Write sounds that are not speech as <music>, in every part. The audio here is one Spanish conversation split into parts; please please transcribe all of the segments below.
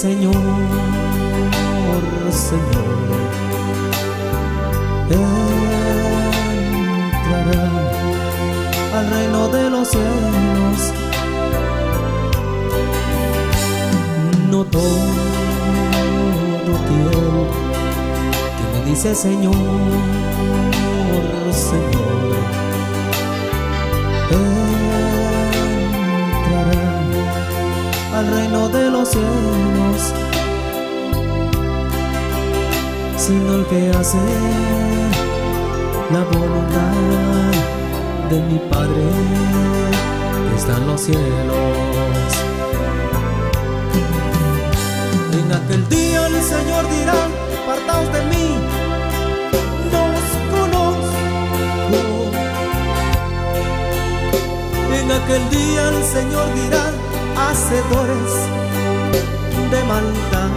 Señor, Señor, entrará al reino de los cielos. No todo aquel que me dice Señor, los cielos. En aquel día el Señor dirá, apartaos de mí, no os conozco. En aquel día el Señor dirá, hacedores de maldad.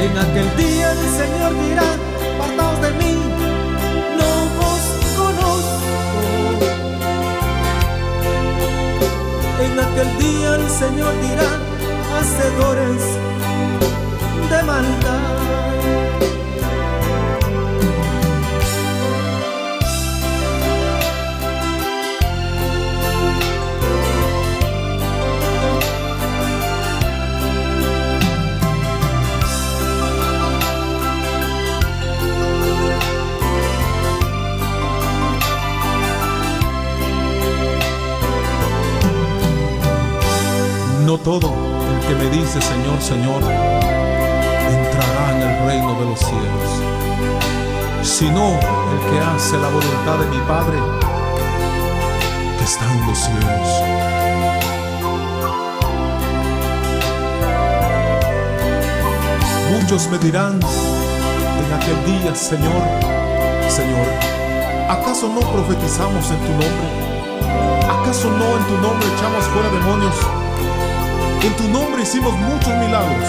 En aquel día el Señor dirá, aquel día el Señor dirá, hacedores de maldad. Todo el que me dice Señor, Señor, entrará en el reino de los cielos, sino el que hace la voluntad de mi Padre que está en los cielos. Muchos me dirán en aquel día, Señor, Señor, ¿acaso no profetizamos en tu nombre? ¿Acaso no en tu nombre echamos fuera demonios? En tu nombre hicimos muchos milagros.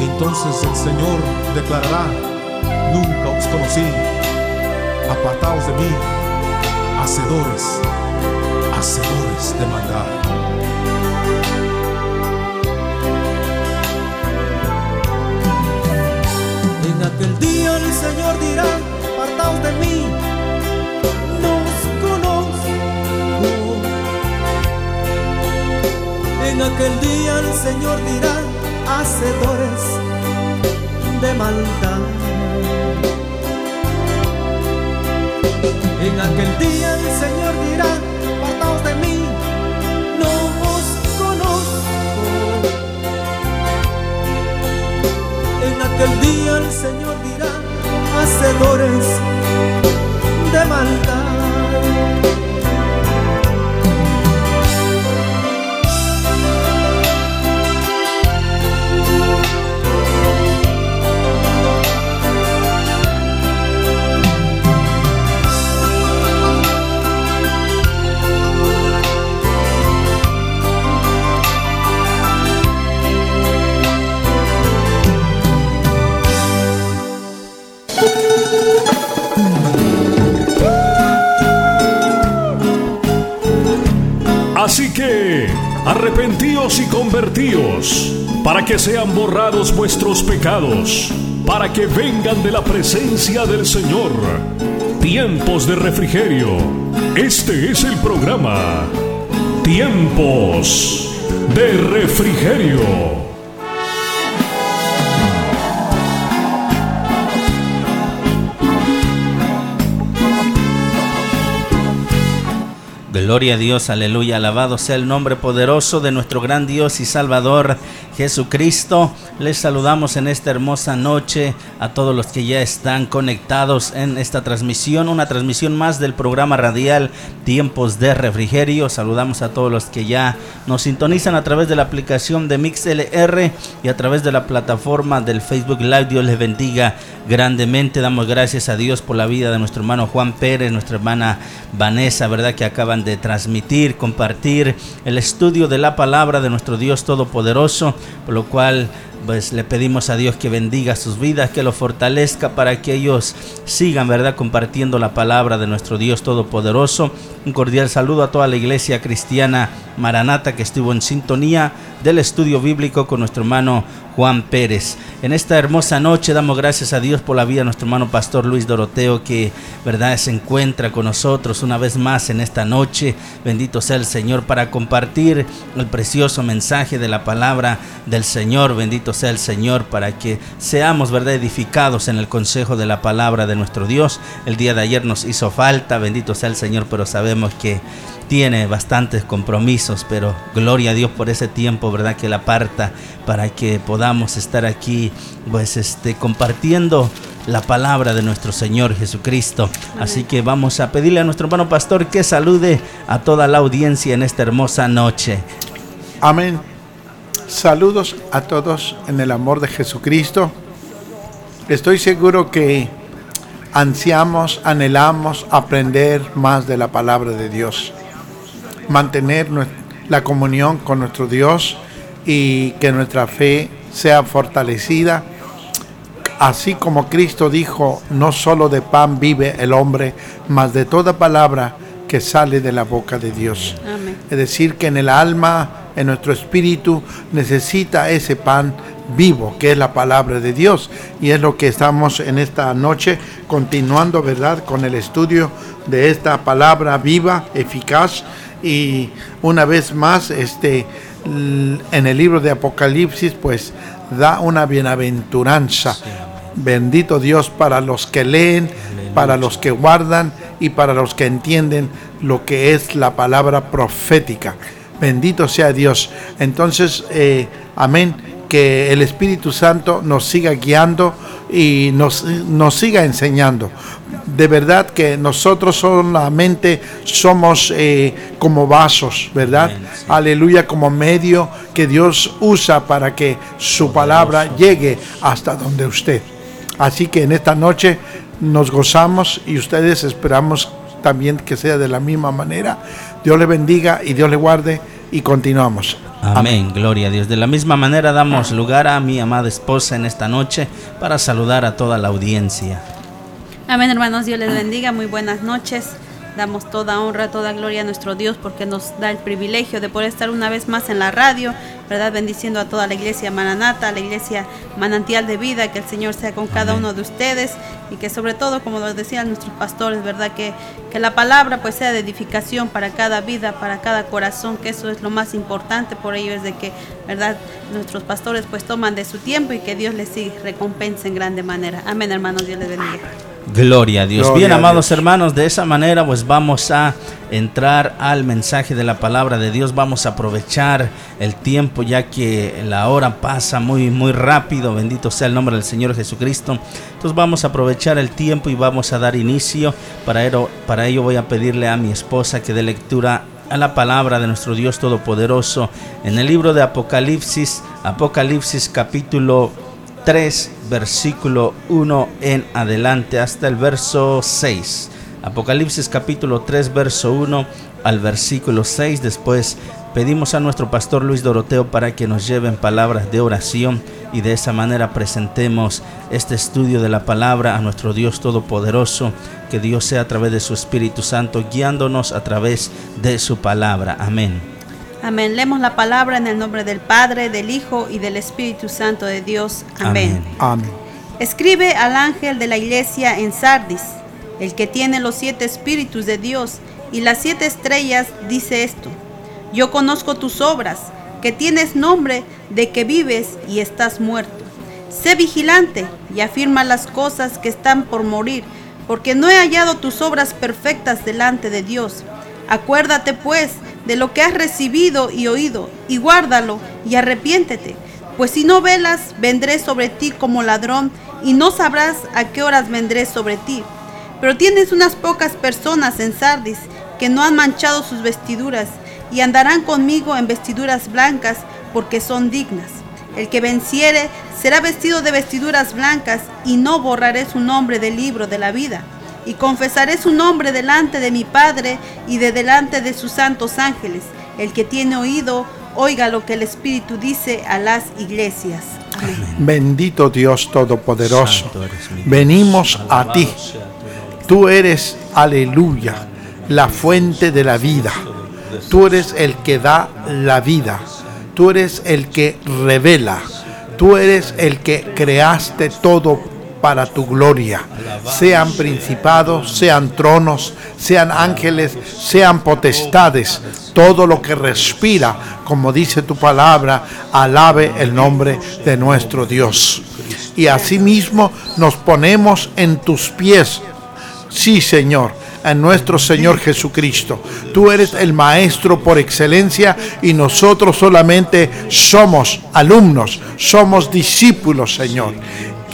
Entonces el Señor declarará, nunca os conocí, apartaos de mí, hacedores, hacedores de maldad. Aquel día el Señor dirá, apartaos de mí, Señor dirá, hacedores de maldad. En aquel día el Señor dirá, apartaos de mí, no os conozco. En aquel día el Señor dirá, hacedores de maldad. Arrepentíos y convertíos, para que sean borrados vuestros pecados, para que vengan de la presencia del Señor. Tiempos de refrigerio. Este es el programa. Tiempos de refrigerio. Gloria a Dios, aleluya, alabado sea el nombre poderoso de nuestro gran Dios y Salvador Jesucristo. Les saludamos en esta hermosa noche a todos los que ya están conectados en esta transmisión, una transmisión más del programa radial Tiempos de Refrigerio. Saludamos a todos los que ya nos sintonizan a través de la aplicación de MixLR y a través de la plataforma del Facebook Live. Dios les bendiga grandemente. Damos gracias a Dios por la vida de nuestro hermano Juan Pérez, nuestra hermana Vanessa, ¿verdad? Que acaban de transmitir, compartir el estudio de la palabra de nuestro Dios Todopoderoso, por lo cual pues le pedimos a Dios que bendiga sus vidas, que los fortalezca para que ellos sigan, ¿verdad?, compartiendo la palabra de nuestro Dios Todopoderoso. Un cordial saludo a toda la iglesia cristiana Maranata que estuvo en sintonía del estudio bíblico con nuestro hermano Juan Pérez. En esta hermosa noche damos gracias a Dios por la vida de nuestro hermano pastor Luis Doroteo que verdad se encuentra con nosotros una vez más en esta noche. Bendito sea el Señor para compartir el precioso mensaje de la palabra del Señor. Bendito sea el Señor para que seamos verdad edificados en el consejo de la palabra de nuestro Dios. El día de ayer nos hizo falta, bendito sea el Señor, pero sabemos que tiene bastantes compromisos, pero gloria a Dios por ese tiempo, ¿verdad? Que la aparta para que podamos estar aquí, pues, este, compartiendo la palabra de nuestro Señor Jesucristo. Así que vamos a pedirle a nuestro hermano pastor que salude a toda la audiencia en esta hermosa noche. Amén. Saludos a todos en el amor de Jesucristo. Estoy seguro que ansiamos, anhelamos aprender más de la palabra de Dios mantener la comunión con nuestro Dios y que nuestra fe sea fortalecida. Así como Cristo dijo, no solo de pan vive el hombre, mas de toda palabra que sale de la boca de Dios. Es decir, que en el alma, en nuestro espíritu, necesita ese pan vivo, que es la palabra de Dios. Y es lo que estamos en esta noche continuando, ¿verdad?, con el estudio de esta palabra viva, eficaz, y una vez más este en el libro de Apocalipsis pues da una bienaventuranza. Bendito Dios para los que leen, para los que guardan y para los que entienden lo que es la palabra profética. Bendito sea Dios. Entonces, eh, amén que el Espíritu Santo nos siga guiando y nos, nos siga enseñando. De verdad que nosotros solamente somos eh, como vasos, ¿verdad? Aleluya, como medio que Dios usa para que su palabra llegue hasta donde usted. Así que en esta noche nos gozamos y ustedes esperamos también que sea de la misma manera. Dios le bendiga y Dios le guarde y continuamos. Amén. gloria a Dios. De la misma manera damos lugar a mi amada esposa en esta noche para saludar a toda la audiencia. Amén, hermanos, Dios les bendiga, muy buenas noches. Damos toda honra, toda gloria a nuestro Dios porque nos da el privilegio de poder estar una vez más en la radio, ¿verdad? Bendiciendo a toda la iglesia Mananata, a la iglesia Manantial de Vida, que el Señor sea con cada uno de ustedes y que sobre todo, como lo decían nuestros pastores, ¿verdad? Que, que la palabra pues sea de edificación para cada vida, para cada corazón, que eso es lo más importante, por ello es de que, ¿verdad? Nuestros pastores pues toman de su tiempo y que Dios les sí recompense en grande manera. Amén, hermanos, Dios les bendiga. Gloria a Dios. Bien, amados hermanos, de esa manera pues vamos a entrar al mensaje de la palabra de Dios. Vamos a aprovechar el tiempo ya que la hora pasa muy muy rápido. Bendito sea el nombre del Señor Jesucristo. Entonces vamos a aprovechar el tiempo y vamos a dar inicio. Para ello, para ello voy a pedirle a mi esposa que dé lectura a la palabra de nuestro Dios Todopoderoso en el libro de Apocalipsis, Apocalipsis capítulo 3, versículo 1 en adelante hasta el verso 6. Apocalipsis capítulo 3, verso 1 al versículo 6. Después pedimos a nuestro pastor Luis Doroteo para que nos lleven palabras de oración y de esa manera presentemos este estudio de la palabra a nuestro Dios Todopoderoso. Que Dios sea a través de su Espíritu Santo guiándonos a través de su palabra. Amén. Amén. Leemos la palabra en el nombre del Padre, del Hijo y del Espíritu Santo de Dios. Amén. Amén. Escribe al ángel de la iglesia en Sardis, el que tiene los siete espíritus de Dios y las siete estrellas, dice esto. Yo conozco tus obras, que tienes nombre de que vives y estás muerto. Sé vigilante y afirma las cosas que están por morir, porque no he hallado tus obras perfectas delante de Dios. Acuérdate pues de lo que has recibido y oído, y guárdalo y arrepiéntete. Pues si no velas, vendré sobre ti como ladrón, y no sabrás a qué horas vendré sobre ti. Pero tienes unas pocas personas en Sardis que no han manchado sus vestiduras, y andarán conmigo en vestiduras blancas, porque son dignas. El que venciere será vestido de vestiduras blancas, y no borraré su nombre del libro de la vida y confesaré su nombre delante de mi Padre y de delante de sus santos ángeles. El que tiene oído, oiga lo que el Espíritu dice a las iglesias. Bendito Dios Todopoderoso. Venimos a ti. Tú eres, aleluya, la fuente de la vida. Tú eres el que da la vida. Tú eres el que revela. Tú eres el que creaste todo para tu gloria. Sean principados, sean tronos, sean ángeles, sean potestades. Todo lo que respira, como dice tu palabra, alabe el nombre de nuestro Dios. Y asimismo nos ponemos en tus pies, Sí, Señor, en nuestro Señor Jesucristo. Tú eres el Maestro por excelencia y nosotros solamente somos alumnos, somos discípulos, Señor.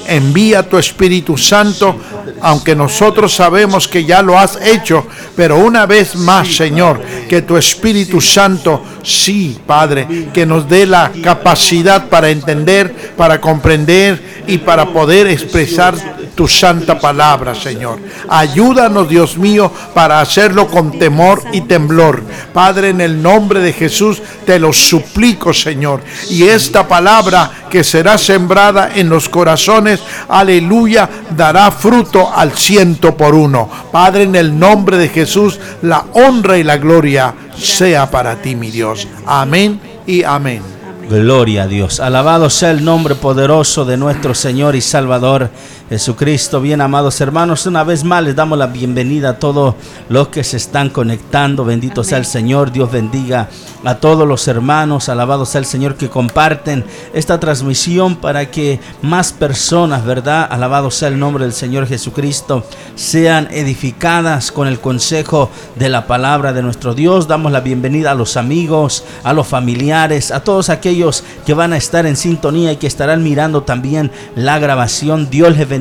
Envía tu Espíritu Santo, aunque nosotros sabemos que ya lo has hecho, pero una vez más, Señor, que tu Espíritu Santo, sí, Padre, que nos dé la capacidad para entender, para comprender y para poder expresar tu santa palabra, Señor. Ayúdanos, Dios mío, para hacerlo con temor y temblor. Padre, en el nombre de Jesús te lo suplico, Señor. Y esta palabra que será sembrada en los corazones, aleluya, dará fruto al ciento por uno. Padre, en el nombre de Jesús, la honra y la gloria sea para ti, mi Dios. Amén y amén. Gloria a Dios. Alabado sea el nombre poderoso de nuestro Señor y Salvador Jesucristo. Bien amados hermanos, una vez más les damos la bienvenida a todos los que se están conectando. Bendito sea el Señor. Dios bendiga a todos los hermanos. Alabado sea el Señor que comparten esta transmisión para que más personas, ¿verdad? Alabado sea el nombre del Señor Jesucristo, sean edificadas con el consejo de la palabra de nuestro Dios. Damos la bienvenida a los amigos, a los familiares, a todos aquellos que van a estar en sintonía y que estarán mirando también la grabación. Dios les bendiga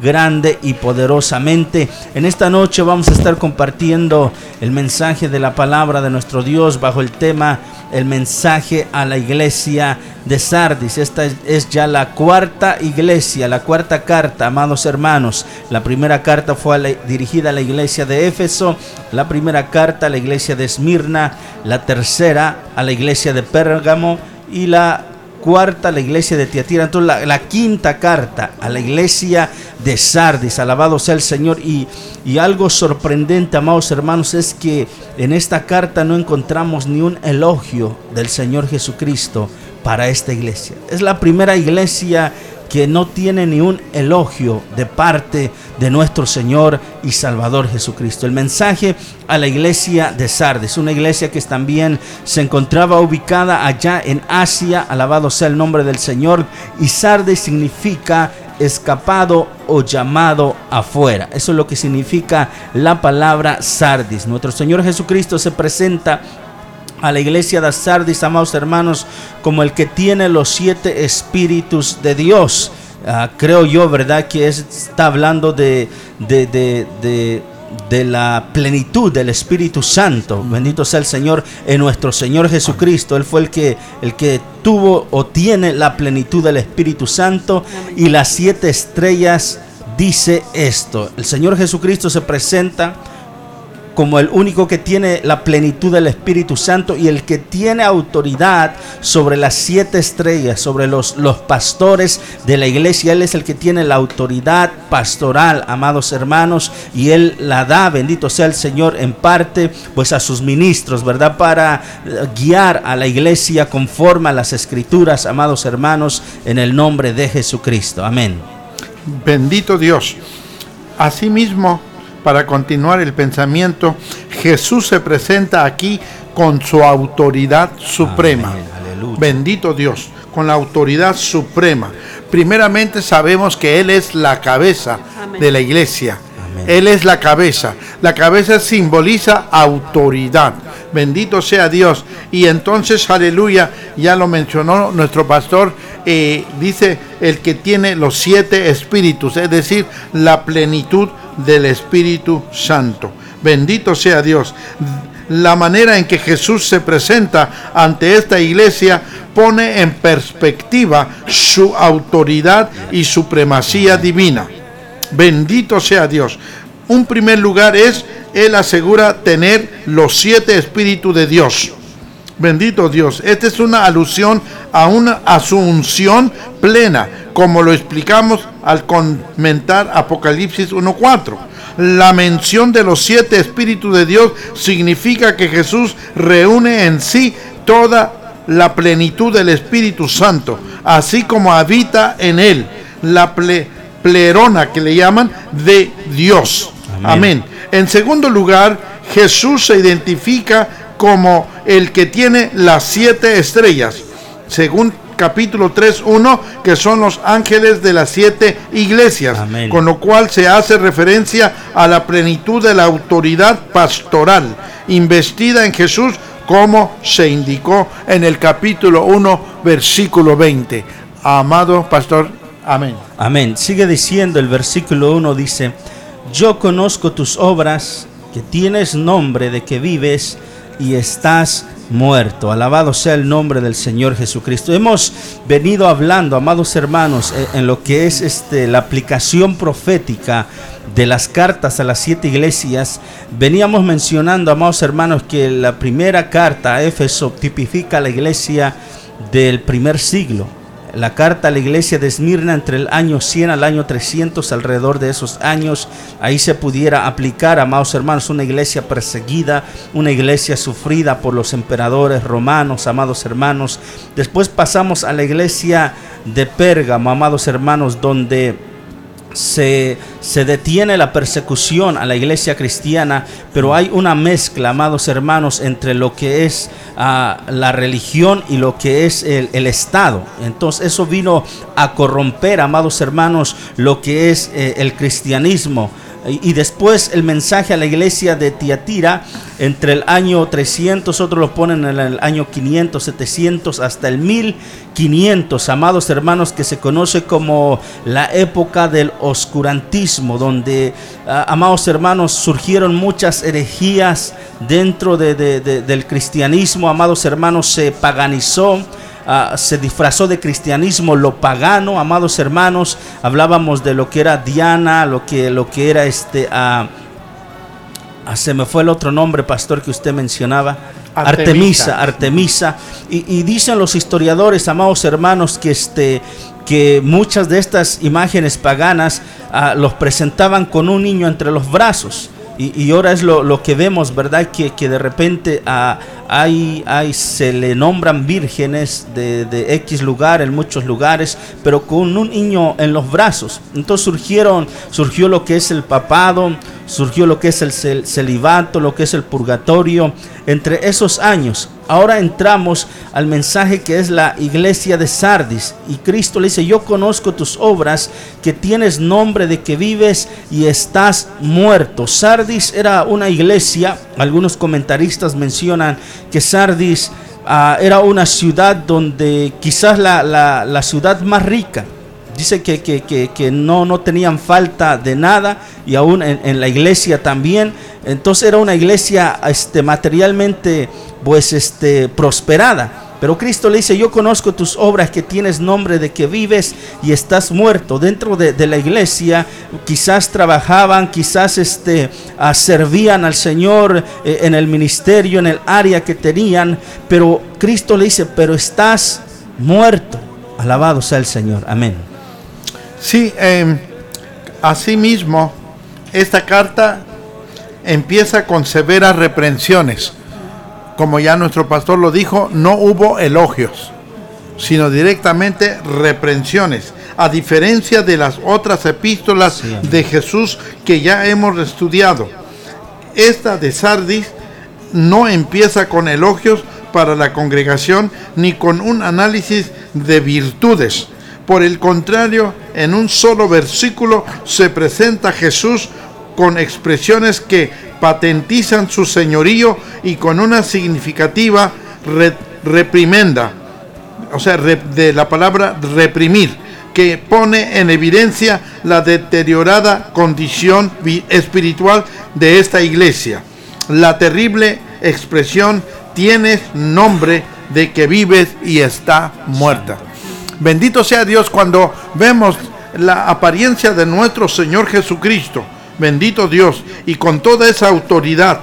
grande y poderosamente. En esta noche vamos a estar compartiendo el mensaje de la palabra de nuestro Dios bajo el tema el mensaje a la iglesia de Sardis. Esta es- ya la cuarta iglesia, la cuarta carta, amados hermanos. La primera carta fue dirigida a la iglesia de Éfeso, la primera carta a la iglesia de Esmirna, la tercera a la iglesia de Pérgamo y la cuarta la iglesia de Tiatira. Entonces la, la quinta carta a la iglesia de Sardis. Alabado sea el Señor. Y, y algo sorprendente, amados hermanos, es que en esta carta no encontramos ni un elogio del Señor Jesucristo para esta iglesia. Es la primera iglesia que no tiene ni un elogio de parte de nuestro Señor y Salvador Jesucristo. El mensaje a la iglesia de Sardes, una iglesia que también se encontraba ubicada allá en Asia, alabado sea el nombre del Señor, y Sardes significa escapado o llamado afuera. Eso es lo que significa la palabra Sardis. Nuestro Señor Jesucristo se presenta a la iglesia de Sardis, amados hermanos, como el que tiene los siete espíritus de Dios. Ah, creo yo, ¿verdad? Que es- está hablando de, de, de, de- de la plenitud del Espíritu Santo. Bendito sea el Señor en nuestro Señor Jesucristo. Él fue el que, el que tuvo o tiene la plenitud del Espíritu Santo y las siete estrellas dice esto. El Señor Jesucristo se presenta como el único que tiene la plenitud del Espíritu Santo y el que tiene autoridad sobre las siete estrellas, sobre los, los pastores de la iglesia. Él es el que tiene la autoridad pastoral, amados hermanos, y él la da, bendito sea el Señor, en parte, pues a sus ministros, ¿verdad? Para eh, guiar a la iglesia conforme a las escrituras, amados hermanos, en el nombre de Jesucristo. Amén. Bendito Dios. Asimismo, para continuar el pensamiento, Jesús se presenta aquí con su autoridad suprema. Amén. Bendito Dios, con la autoridad suprema. Primeramente sabemos que Él es la cabeza Amén. de la iglesia. Amén. Él es la cabeza. La cabeza simboliza autoridad. Bendito sea Dios. Y entonces, aleluya, ya lo mencionó nuestro pastor, eh, dice el que tiene los siete espíritus, es decir, la plenitud del Espíritu Santo. Bendito sea Dios. La manera en que Jesús se presenta ante esta iglesia pone en perspectiva su autoridad y supremacía divina. Bendito sea Dios. Un primer lugar es, Él asegura tener los siete espíritus de Dios. Bendito Dios. Esta es una alusión a una asunción plena, como lo explicamos al comentar Apocalipsis 1.4. La mención de los siete espíritus de Dios significa que Jesús reúne en sí toda la plenitud del Espíritu Santo, así como habita en él la plerona que le llaman de Dios. Amén. En segundo lugar, Jesús se identifica como el que tiene las siete estrellas, según capítulo 3.1, que son los ángeles de las siete iglesias, con lo cual se hace referencia a la plenitud de la autoridad pastoral investida en Jesús, como se indicó en el capítulo 1, versículo 20. Amado pastor, amén. Amén. Sigue diciendo el versículo 1, dice, yo conozco tus obras, que tienes nombre de que vives y estás muerto. Alabado sea el nombre del Señor Jesucristo. Hemos venido hablando, amados hermanos, eh, en lo que es este, la aplicación profética de las cartas a las siete iglesias. Veníamos mencionando, amados hermanos, que la primera carta a Éfeso tipifica la iglesia del primer siglo la carta a la iglesia de Esmirna entre el año 100 al año 300, alrededor de esos años, ahí se pudiera aplicar, amados hermanos, una iglesia perseguida, una iglesia sufrida por los emperadores romanos, amados hermanos. Después pasamos a la iglesia de Pérgamo, amados hermanos, donde se, detiene la persecución a la iglesia cristiana, pero hay una mezcla, amados hermanos, entre lo que es ah, la religión y lo que es el, Estado. Entonces eso vino a corromper, amados hermanos, lo que es eh, el cristianismo. Y, después el mensaje a la iglesia de Tiatira entre el año 300, otros lo ponen en el año 500, 700 hasta el 1500, amados hermanos, que se conoce como la época del oscurantismo, donde, ah, amados hermanos, surgieron muchas herejías dentro del cristianismo, amados hermanos, se paganizó Ah, se disfrazó de cristianismo lo pagano, amados hermanos. Hablábamos de lo que era Diana, lo que, lo que era este... Uh, se me fue el otro nombre, pastor, que usted mencionaba. Artemisa, Artemisa. Y, dicen los historiadores, amados hermanos, que, este, que muchas de estas imágenes paganas los presentaban con un niño entre los brazos. Y, ahora es lo, que vemos, ¿verdad? Que, que de repente a, hay, hay, se le nombran vírgenes de, de, X lugar, en muchos lugares, pero con un niño en los brazos. Entonces surgieron, surgió lo que es el papado, surgió lo que es el celibato, lo que es el purgatorio, entre esos años. Ahora entramos al mensaje que es la iglesia de Sardis. Y Cristo le dice, yo conozco tus obras, que tienes nombre de que vives y estás muerto. Sardis era una iglesia, algunos comentaristas mencionan que Sardis ah, era una ciudad donde quizás la, ciudad más rica. Dice que, que, no, no tenían falta de nada y aún en, la iglesia también. Entonces era una iglesia este, materialmente pues, este, prosperada. Pero Cristo le dice, yo conozco tus obras que tienes nombre de que vives y estás muerto. Dentro de, la iglesia quizás trabajaban, quizás este, ah, servían al Señor eh, en el ministerio, en el área que tenían. Pero Cristo le dice, pero estás muerto. Alabado sea el Señor. Amén. Sí, eh, asimismo, esta carta empieza con severas reprensiones como ya nuestro pastor lo dijo, no hubo elogios, sino directamente reprensiones, a diferencia de las otras epístolas de Jesús que ya hemos estudiado. Esta de Sardis no empieza con elogios para la congregación ni con un análisis de virtudes. Por el contrario, en un solo versículo se presenta Jesús con expresiones que patentizan su señorío y con una significativa reprimenda, o sea, de la palabra reprimir, que pone en evidencia la deteriorada condición espiritual de esta iglesia. La terrible expresión tienes nombre de que vives y está muerta. Bendito sea Dios cuando vemos la apariencia de nuestro Señor Jesucristo Bendito Dios. Y con toda esa autoridad,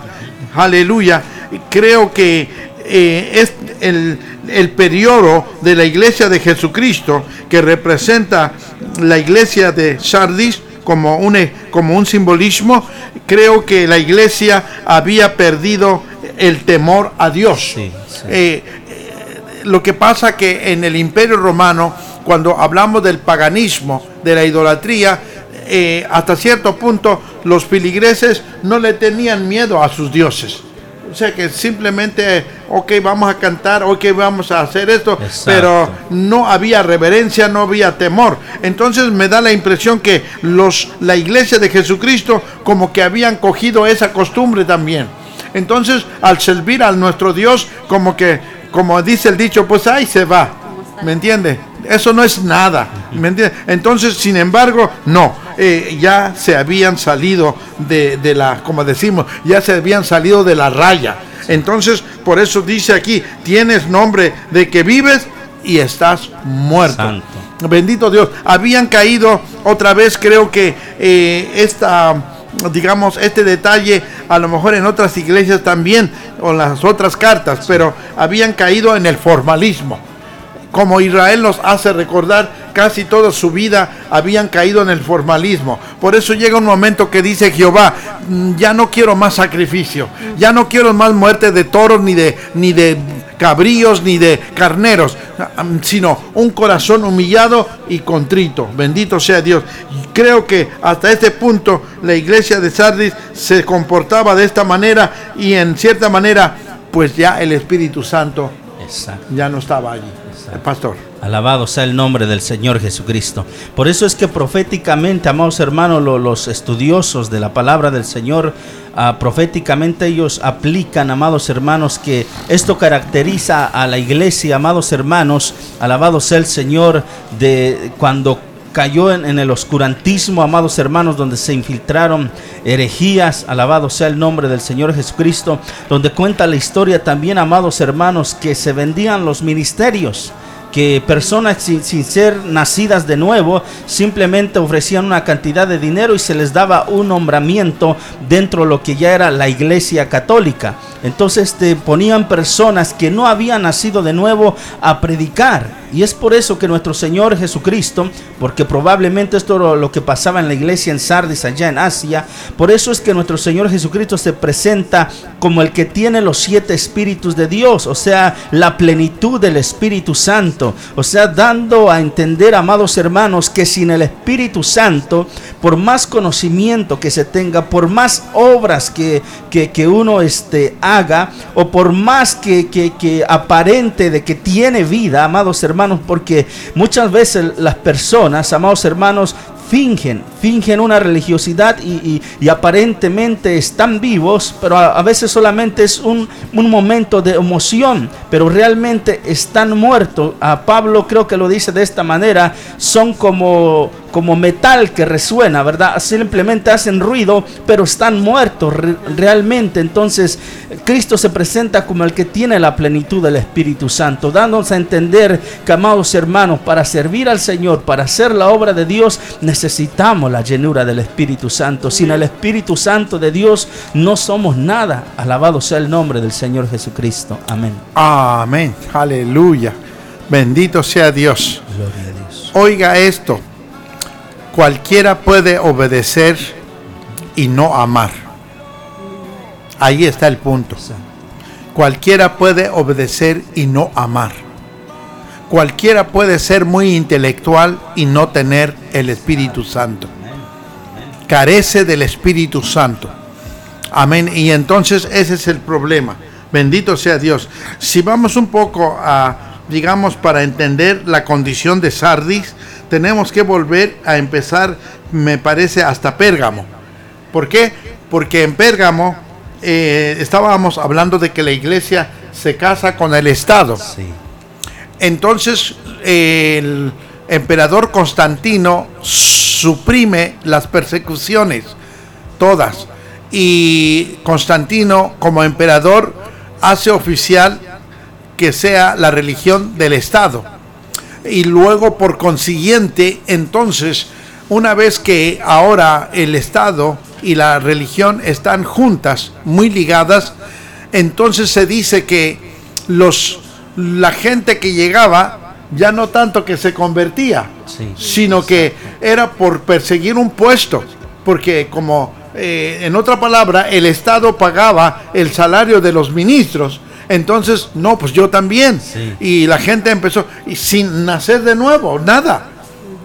aleluya, creo que eh, es el, el periodo de la iglesia de Jesucristo que representa la iglesia de Sardis como un, e- como un simbolismo, creo que la iglesia había perdido el temor a Dios. Sí, sí. Eh, eh, lo que pasa que en el imperio romano, cuando hablamos del paganismo, de la idolatría, eh, hasta cierto punto los filigreses no le tenían miedo a sus dioses. O sea que simplemente, ok, vamos a cantar, ok, vamos a hacer esto, Exacto. pero no había reverencia, no había temor. Entonces me da la impresión que los, la iglesia de Jesucristo como que habían cogido esa costumbre también. Entonces, al servir a nuestro Dios, como que, como dice el dicho, pues ahí se va. ¿Me entiende? Eso no es nada. ¿Me entiende? Entonces, sin embargo, no. eh, ya se habían salido de, de la, como decimos, ya se habían salido de la raya. Entonces, por eso dice aquí, tienes nombre de que vives y estás muerto. Santo. Bendito Dios. Habían caído otra vez, creo que eh, esta, digamos, este detalle, a lo mejor en otras iglesias también, o en las otras cartas, pero habían caído en el formalismo. Como Israel nos hace recordar, casi toda su vida habían caído en el formalismo. Por eso llega un momento que dice Jehová, "Mm, ya no quiero más sacrificio, ya no quiero más muerte de toros, ni de, ni de cabríos, ni de carneros, mm, sino un corazón humillado y contrito. Bendito sea Dios. Y Creo que hasta este punto la iglesia de Sardis se comportaba de esta manera y en cierta manera, pues ya el Espíritu Santo Exacto. ya no estaba allí. El pastor. Alabado sea el nombre del Señor Jesucristo. Por eso es que proféticamente, amados hermanos, lo- los estudiosos de la palabra del Señor, ah, proféticamente ellos aplican, amados hermanos, que esto caracteriza a la iglesia, amados hermanos, alabado sea el Señor, de cuando cayó en, en el oscurantismo, amados hermanos, donde se infiltraron herejías, alabado sea el nombre del Señor Jesucristo, donde cuenta la historia también, amados hermanos, que se vendían los ministerios que personas sin, ser nacidas de nuevo simplemente ofrecían una cantidad de dinero y se les daba un nombramiento dentro de lo que ya era la iglesia católica. Entonces te ponían personas que no habían nacido de nuevo a predicar. Y es por eso que nuestro Señor Jesucristo, porque probablemente esto era lo que pasaba en la iglesia en Sardis, allá en Asia, por eso es que nuestro Señor Jesucristo se presenta como el que tiene los siete espíritus de Dios, o sea, la plenitud del Espíritu Santo, o sea, dando a entender, amados hermanos, que sin el Espíritu Santo, por más conocimiento que se tenga, por más obras que, que, que uno este, haga, o por más que, que, que aparente de que tiene vida, amados hermanos, porque muchas veces las personas, amados hermanos, fingen, fingen una religiosidad y, aparentemente están vivos, pero a, a veces solamente es un, un momento de emoción, pero realmente están muertos. A Pablo creo que lo dice de esta manera, son como, como metal que resuena, ¿verdad? Simplemente hacen ruido, pero están muertos re- realmente. Entonces, Cristo se presenta como el que tiene la plenitud del Espíritu Santo, dándonos a entender que, amados hermanos, para servir al Señor, para hacer la obra de Dios, necesitamos la llenura del Espíritu Santo. Sin el Espíritu Santo de Dios no somos nada. Alabado sea el nombre del Señor Jesucristo. Amén. Amén. Aleluya. Bendito sea Dios. Gloria a Dios. Oiga esto. Cualquiera puede obedecer y no amar. Ahí está el punto. Cualquiera puede obedecer y no amar. Cualquiera puede ser muy intelectual y no tener el Espíritu Santo. Carece del Espíritu Santo. Amén. Y entonces ese es el problema. Bendito sea Dios. Si vamos un poco a, digamos, para entender la condición de Sardis, tenemos que volver a empezar, me parece, hasta Pérgamo. ¿Por qué? Porque en Pérgamo eh, estábamos hablando de que la iglesia se casa con el Estado. Sí. Entonces el emperador Constantino suprime las persecuciones, todas. Y Constantino como emperador hace oficial que sea la religión del Estado. Y luego por consiguiente, entonces, una vez que ahora el Estado y la religión están juntas, muy ligadas, entonces se dice que los, la gente que llegaba ya no tanto que se convertía, Sí. sino que era por perseguir un puesto, porque como eh, en otra palabra el Estado pagaba el salario de los ministros, entonces no, pues yo también, Sí. y la gente empezó y sin nacer de nuevo, nada.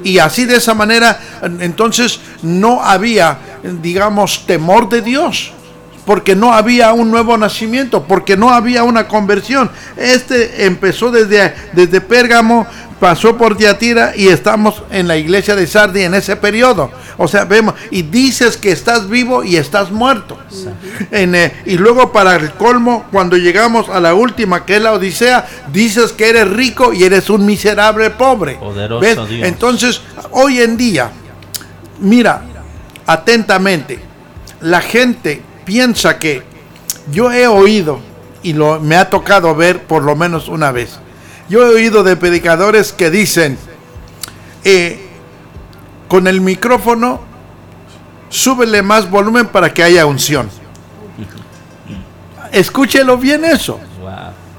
Y así de esa manera, en- entonces no había, digamos, temor de Dios, porque no había un nuevo nacimiento, porque no había una conversión. Este empezó desde, desde Pérgamo, pasó por Tiatira y estamos en la iglesia de Sardi en ese periodo. O sea, vemos, y dices que estás vivo y estás muerto. En, eh, y luego para el colmo, cuando llegamos a la última, que es la Odisea, dices que eres rico y eres un miserable pobre. Poderoso ¿Ves? Dios. Entonces, hoy en día, mira atentamente, la gente piensa que yo he oído, y lo, me ha tocado ver por lo menos una vez, yo he oído de predicadores que dicen, eh, con el micrófono, súbele más volumen para que haya unción. <laughs> Escúchelo bien eso.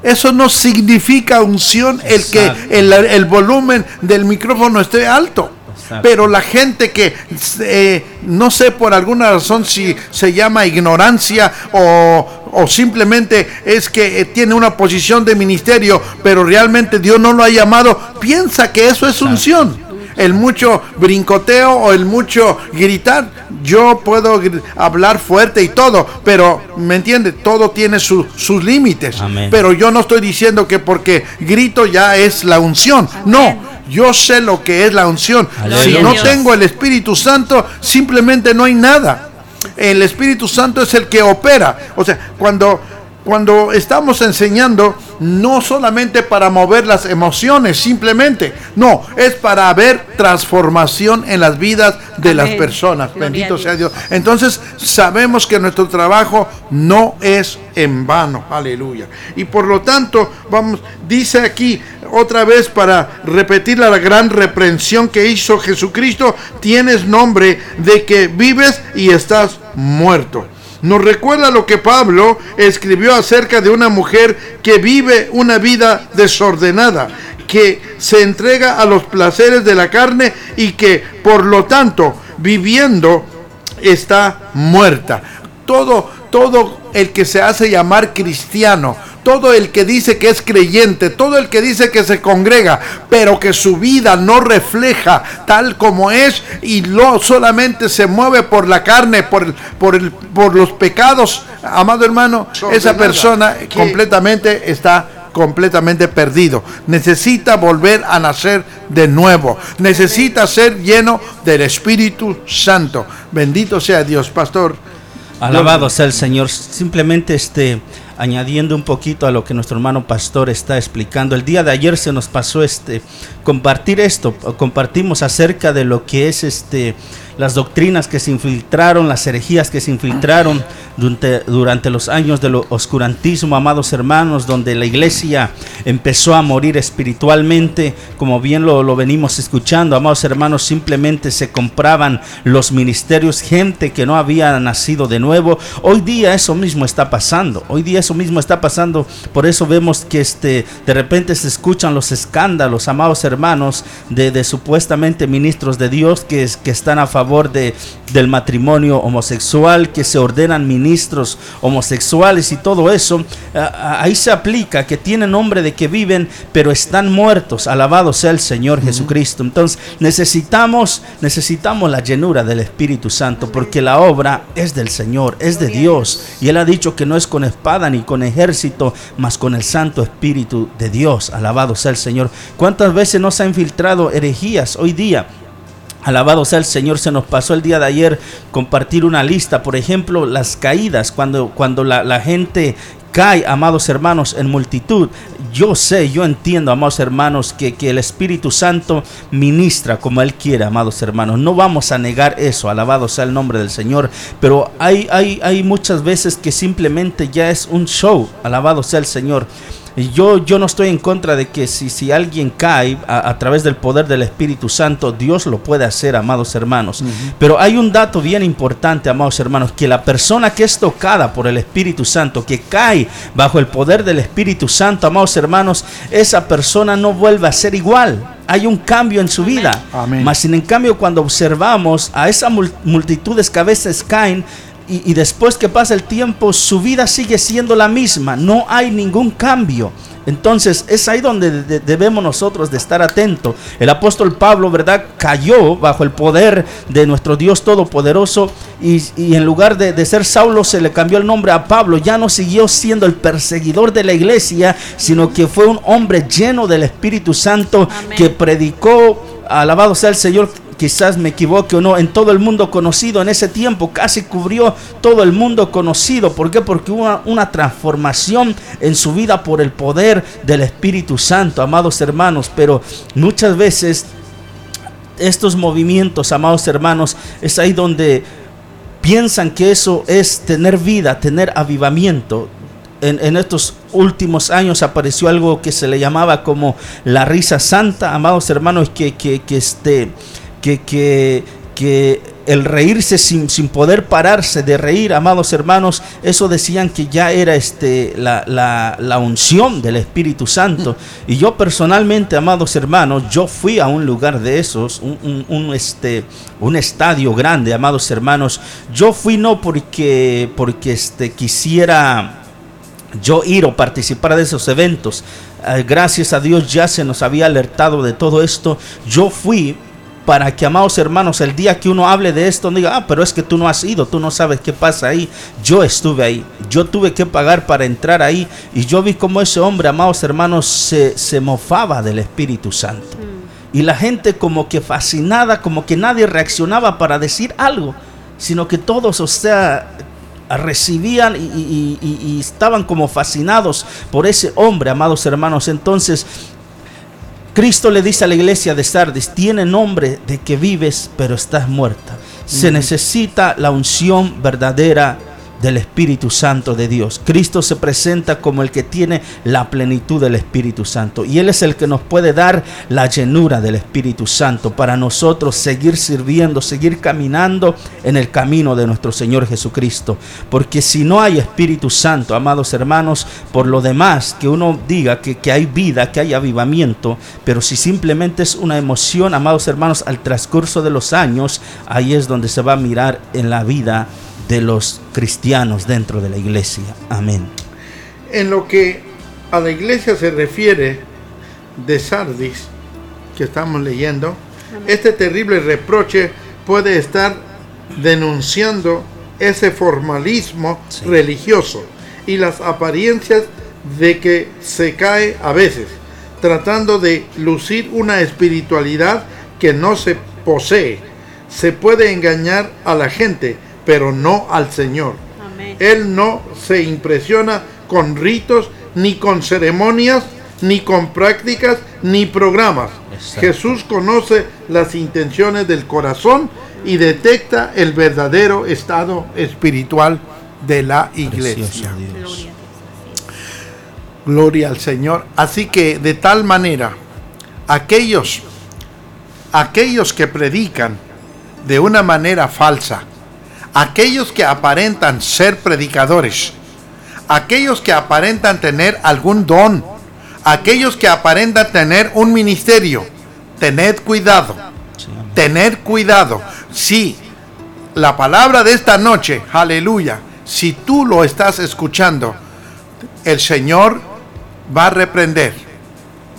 Eso no significa unción el que el volumen del micrófono esté alto. Exacto. Pero la gente que eh, no sé por alguna razón si se llama ignorancia o, o simplemente es que eh, tiene una posición de ministerio, pero realmente Dios no lo ha llamado, piensa que eso es unción. El mucho brincoteo o el mucho gritar, yo puedo gr- hablar fuerte y todo, pero me entiende, todo tiene su- sus límites. Amén. Pero yo no estoy diciendo que porque grito ya es la unción. No, yo sé lo que es la unción. Aleluya. Si no tengo el Espíritu Santo, simplemente no hay nada. El Espíritu Santo es el que opera. O sea, cuando, cuando estamos enseñando, no solamente para mover las emociones, simplemente, no, es para ver transformación en las vidas de las personas. Gloria Bendito sea Dios. Entonces, sabemos que nuestro trabajo no es en vano. Aleluya. Y por lo tanto, vamos, dice aquí otra vez para repetir la gran reprensión que hizo Jesucristo, tienes nombre de que vives y estás muerto. Nos recuerda lo que Pablo escribió acerca de una mujer que vive una vida desordenada, que se entrega a los placeres de la carne y que por lo tanto viviendo está muerta. Todo, todo el que se hace llamar cristiano, todo el que dice que es creyente, todo el que dice que se congrega, pero que su vida no refleja tal como es y no solamente se mueve por la carne, por, el- por, el- por los pecados, amado hermano, esa persona completamente está completamente perdido. Necesita volver a nacer de nuevo. Necesita ser lleno del Espíritu Santo. Bendito sea Dios, pastor. Alabado sea el Señor. Simplemente este añadiendo un poquito a lo que nuestro hermano pastor está explicando. El día de ayer se nos pasó este compartir esto, compartimos acerca de lo que es este las doctrinas que se infiltraron, las herejías que se infiltraron durante, los años del oscurantismo, amados hermanos, donde la iglesia empezó a morir espiritualmente, como bien lo, venimos escuchando, amados hermanos, simplemente se compraban los ministerios, gente que no había nacido de nuevo. Hoy día eso mismo está pasando, hoy día eso mismo está pasando, por eso vemos que este, de repente se escuchan los escándalos, amados hermanos, de, de supuestamente ministros de Dios que, que están a favor de, del matrimonio homosexual, que se ordenan ministros homosexuales y todo eso, ah, ahí se aplica que tienen nombre de que viven, pero están muertos. Alabado sea el Señor Jesucristo. Entonces necesitamos, necesitamos la llenura del Espíritu Santo, porque la obra es del Señor, es de Dios. Y Él ha dicho que no es con espada ni con ejército, mas con el Santo Espíritu de Dios. Alabado sea el Señor. ¿Cuántas veces nos ha infiltrado herejías hoy día? Alabado sea el Señor, se nos pasó el día de ayer compartir una lista, por ejemplo, las caídas, cuando, cuando la, la gente cae, amados hermanos, en multitud. Yo sé, yo entiendo, amados hermanos, que, que el Espíritu Santo ministra como Él quiere, amados hermanos. No vamos a negar eso, alabado sea el nombre del Señor, pero hay, hay, hay muchas veces que simplemente ya es un show, alabado sea el Señor. Yo, yo no estoy en contra de que si, si alguien cae a, través del poder del Espíritu Santo, Dios lo puede hacer, amados hermanos. Pero hay un dato bien importante, amados hermanos, que la persona que es tocada por el Espíritu Santo, que cae bajo el poder del Espíritu Santo, amados hermanos, esa persona no vuelve a ser igual hay un cambio en su vida. Mas sin en cambio cuando observamos a esas multitudes que a veces caen, y, después que pasa el tiempo, su vida sigue siendo la misma, no hay ningún cambio. Entonces es ahí donde debemos nosotros de estar atentos. El apóstol Pablo, ¿verdad? Cayó bajo el poder de nuestro Dios Todopoderoso y, en lugar de, ser Saulo se le cambió el nombre a Pablo. Ya no siguió siendo el perseguidor de la iglesia, sino que fue un hombre lleno del Espíritu Santo que predicó, alabado sea el Señor, quizás me equivoque o no, en todo el mundo conocido en ese tiempo, casi cubrió todo el mundo conocido. ¿Por qué? Porque hubo una, transformación en su vida por el poder del Espíritu Santo, amados hermanos. Pero muchas veces estos movimientos, amados hermanos, es ahí donde piensan que eso es tener vida, tener avivamiento. En, estos últimos años apareció algo que se le llamaba como la risa santa, amados hermanos, que, que, que este, que, que, el reírse sin, sin, poder pararse de reír, amados hermanos, eso decían que ya era este, la, la, unción del Espíritu Santo. Y yo personalmente, amados hermanos, yo fui a un lugar de esos, un, un, este, un estadio grande, amados hermanos. Yo fui no porque, porque este, quisiera yo ir o participar de esos eventos. Eh, gracias a Dios ya se nos había alertado de todo esto. Yo fui para que, amados hermanos, el día que uno hable de esto, diga, ah, pero es que tú no has ido, tú no sabes qué pasa ahí. Yo estuve ahí, yo tuve que pagar para entrar ahí y yo vi cómo ese hombre, amados hermanos, se, se mofaba del Espíritu Santo. Mm. Y la gente como que fascinada, como que nadie reaccionaba para decir algo, sino que todos, o sea, recibían y, y, estaban como fascinados por ese hombre, amados hermanos. Entonces, Cristo le dice a la iglesia de Sardis, tiene nombre de que vives, pero estás muerta. Se necesita la unción verdadera del Espíritu Santo de Dios. Cristo se presenta como el que tiene la plenitud del Espíritu Santo y Él es el que nos puede dar la llenura del Espíritu Santo para nosotros seguir sirviendo, seguir caminando en el camino de nuestro Señor Jesucristo. Porque si no hay Espíritu Santo, amados hermanos, por lo demás que uno diga que, que hay vida, que hay avivamiento, pero si simplemente es una emoción, amados hermanos, al transcurso de los años, ahí es donde se va a mirar en la vida de los cristianos dentro de la iglesia. Amén. En lo que a la iglesia se refiere de Sardis, que estamos leyendo, este terrible reproche puede estar denunciando ese formalismo religioso y las apariencias de que se cae a veces, tratando de lucir una espiritualidad que no se posee. Se puede engañar a la gente pero no al Señor. Él no se impresiona con ritos, ni con ceremonias, ni con prácticas, ni programas. Jesús conoce las intenciones del corazón y detecta el verdadero estado espiritual de la iglesia. Gloria al Señor. Así que de tal manera, aquellos, aquellos que predican de una manera falsa, aquellos que aparentan ser predicadores, aquellos que aparentan tener algún don, aquellos que aparentan tener un ministerio, tened cuidado, tened cuidado. Si la palabra de esta noche, aleluya, si tú lo estás escuchando, el Señor va a reprender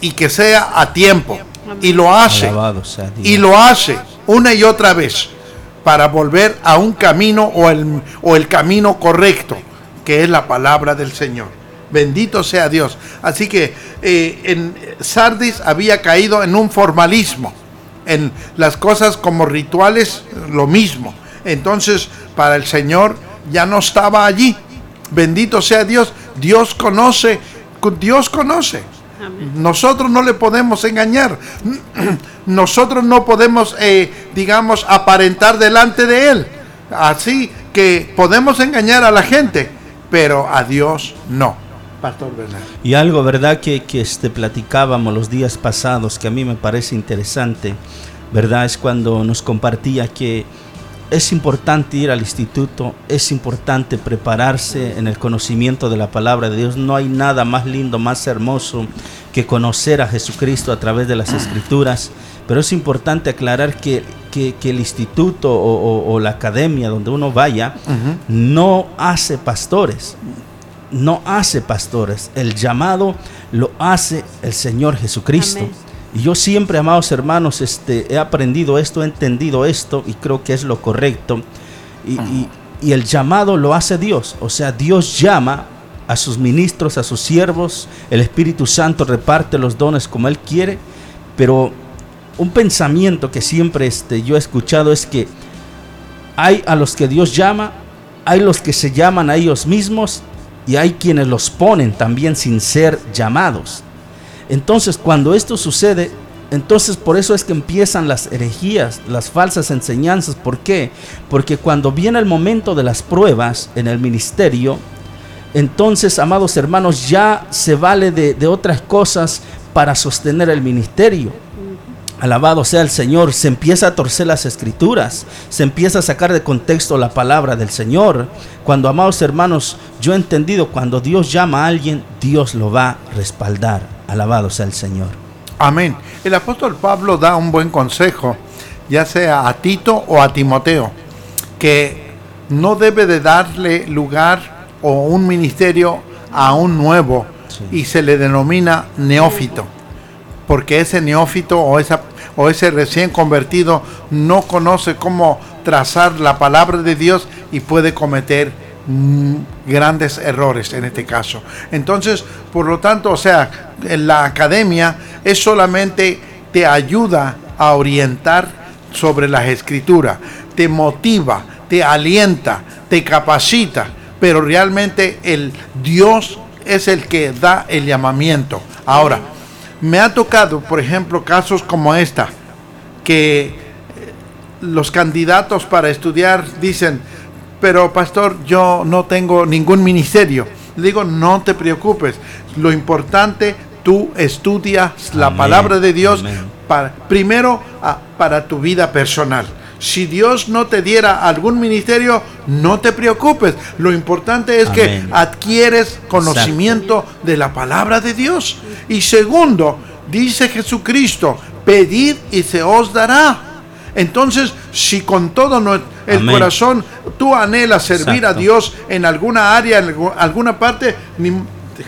y que sea a tiempo. Y lo hace. Y lo hace una y otra vez para volver a un camino o el, o el camino correcto, que es la palabra del Señor. Bendito sea Dios. Así que eh, en Sardis había caído en un formalismo, en las cosas como rituales, lo mismo. Entonces, para el Señor ya no estaba allí. Bendito sea Dios. Dios conoce, Dios conoce. Nosotros no le podemos engañar. Nosotros no podemos, eh, digamos, aparentar delante de Él. Así que podemos engañar a la gente, pero a Dios no. Pastor Bernal. Y algo, ¿verdad? Que, que este, platicábamos los días pasados, que a mí me parece interesante, ¿verdad? Es cuando nos compartía que es importante ir al instituto, es importante prepararse en el conocimiento de la palabra de Dios. No hay nada más lindo, más hermoso que conocer a Jesucristo a través de las escrituras. Pero es importante aclarar que, que- que el instituto o, o- o la academia donde uno vaya no hace pastores. No hace pastores. El llamado lo hace el Señor Jesucristo. Amén. Y yo siempre, amados hermanos, este, he aprendido esto, he entendido esto y creo que es lo correcto. Y, y- y el llamado lo hace Dios. O sea, Dios llama a sus ministros, a sus siervos. El Espíritu Santo reparte los dones como Él quiere. Pero un pensamiento que siempre este, yo he escuchado es que hay a los que Dios llama, hay los que se llaman a ellos mismos y hay quienes los ponen también sin ser llamados. Entonces, cuando esto sucede, entonces por eso es que empiezan las herejías, las falsas enseñanzas. ¿Por qué? Porque cuando viene el momento de las pruebas en el ministerio, entonces, amados hermanos, ya se vale de, otras cosas para sostener el ministerio. Alabado sea el Señor, se empieza a torcer las escrituras, se empieza a sacar de contexto la palabra del Señor. Cuando, amados hermanos, yo he entendido, cuando Dios llama a alguien, Dios lo va a respaldar. Alabado sea el Señor. Amén. El apóstol Pablo da un buen consejo, ya sea a Tito o a Timoteo, que no debe de darle lugar o un ministerio a un nuevo y se le denomina neófito, porque ese neófito o, esa, o ese recién convertido no conoce cómo trazar la palabra de Dios y puede cometer grandes errores en este caso. Entonces, por lo tanto, o sea, la academia es solamente te ayuda a orientar sobre las escrituras, te motiva, te alienta, te capacita, pero realmente el Dios es el que da el llamamiento. Ahora, me ha tocado, por ejemplo, casos como esta, que eh, los candidatos para estudiar dicen, pero pastor, yo no tengo ningún ministerio. Le digo, no te preocupes. Lo importante, tú estudias la Amén, palabra de Dios para, primero ah, para tu vida personal. Si Dios no te diera algún ministerio, no te preocupes. Lo importante es que adquieres conocimiento de la palabra de Dios. Y segundo, dice Jesucristo, pedid y se os dará. Entonces, si con todo no- el Amén. corazón tú anhelas servir a. Dios en alguna área, en algu- alguna parte, ni-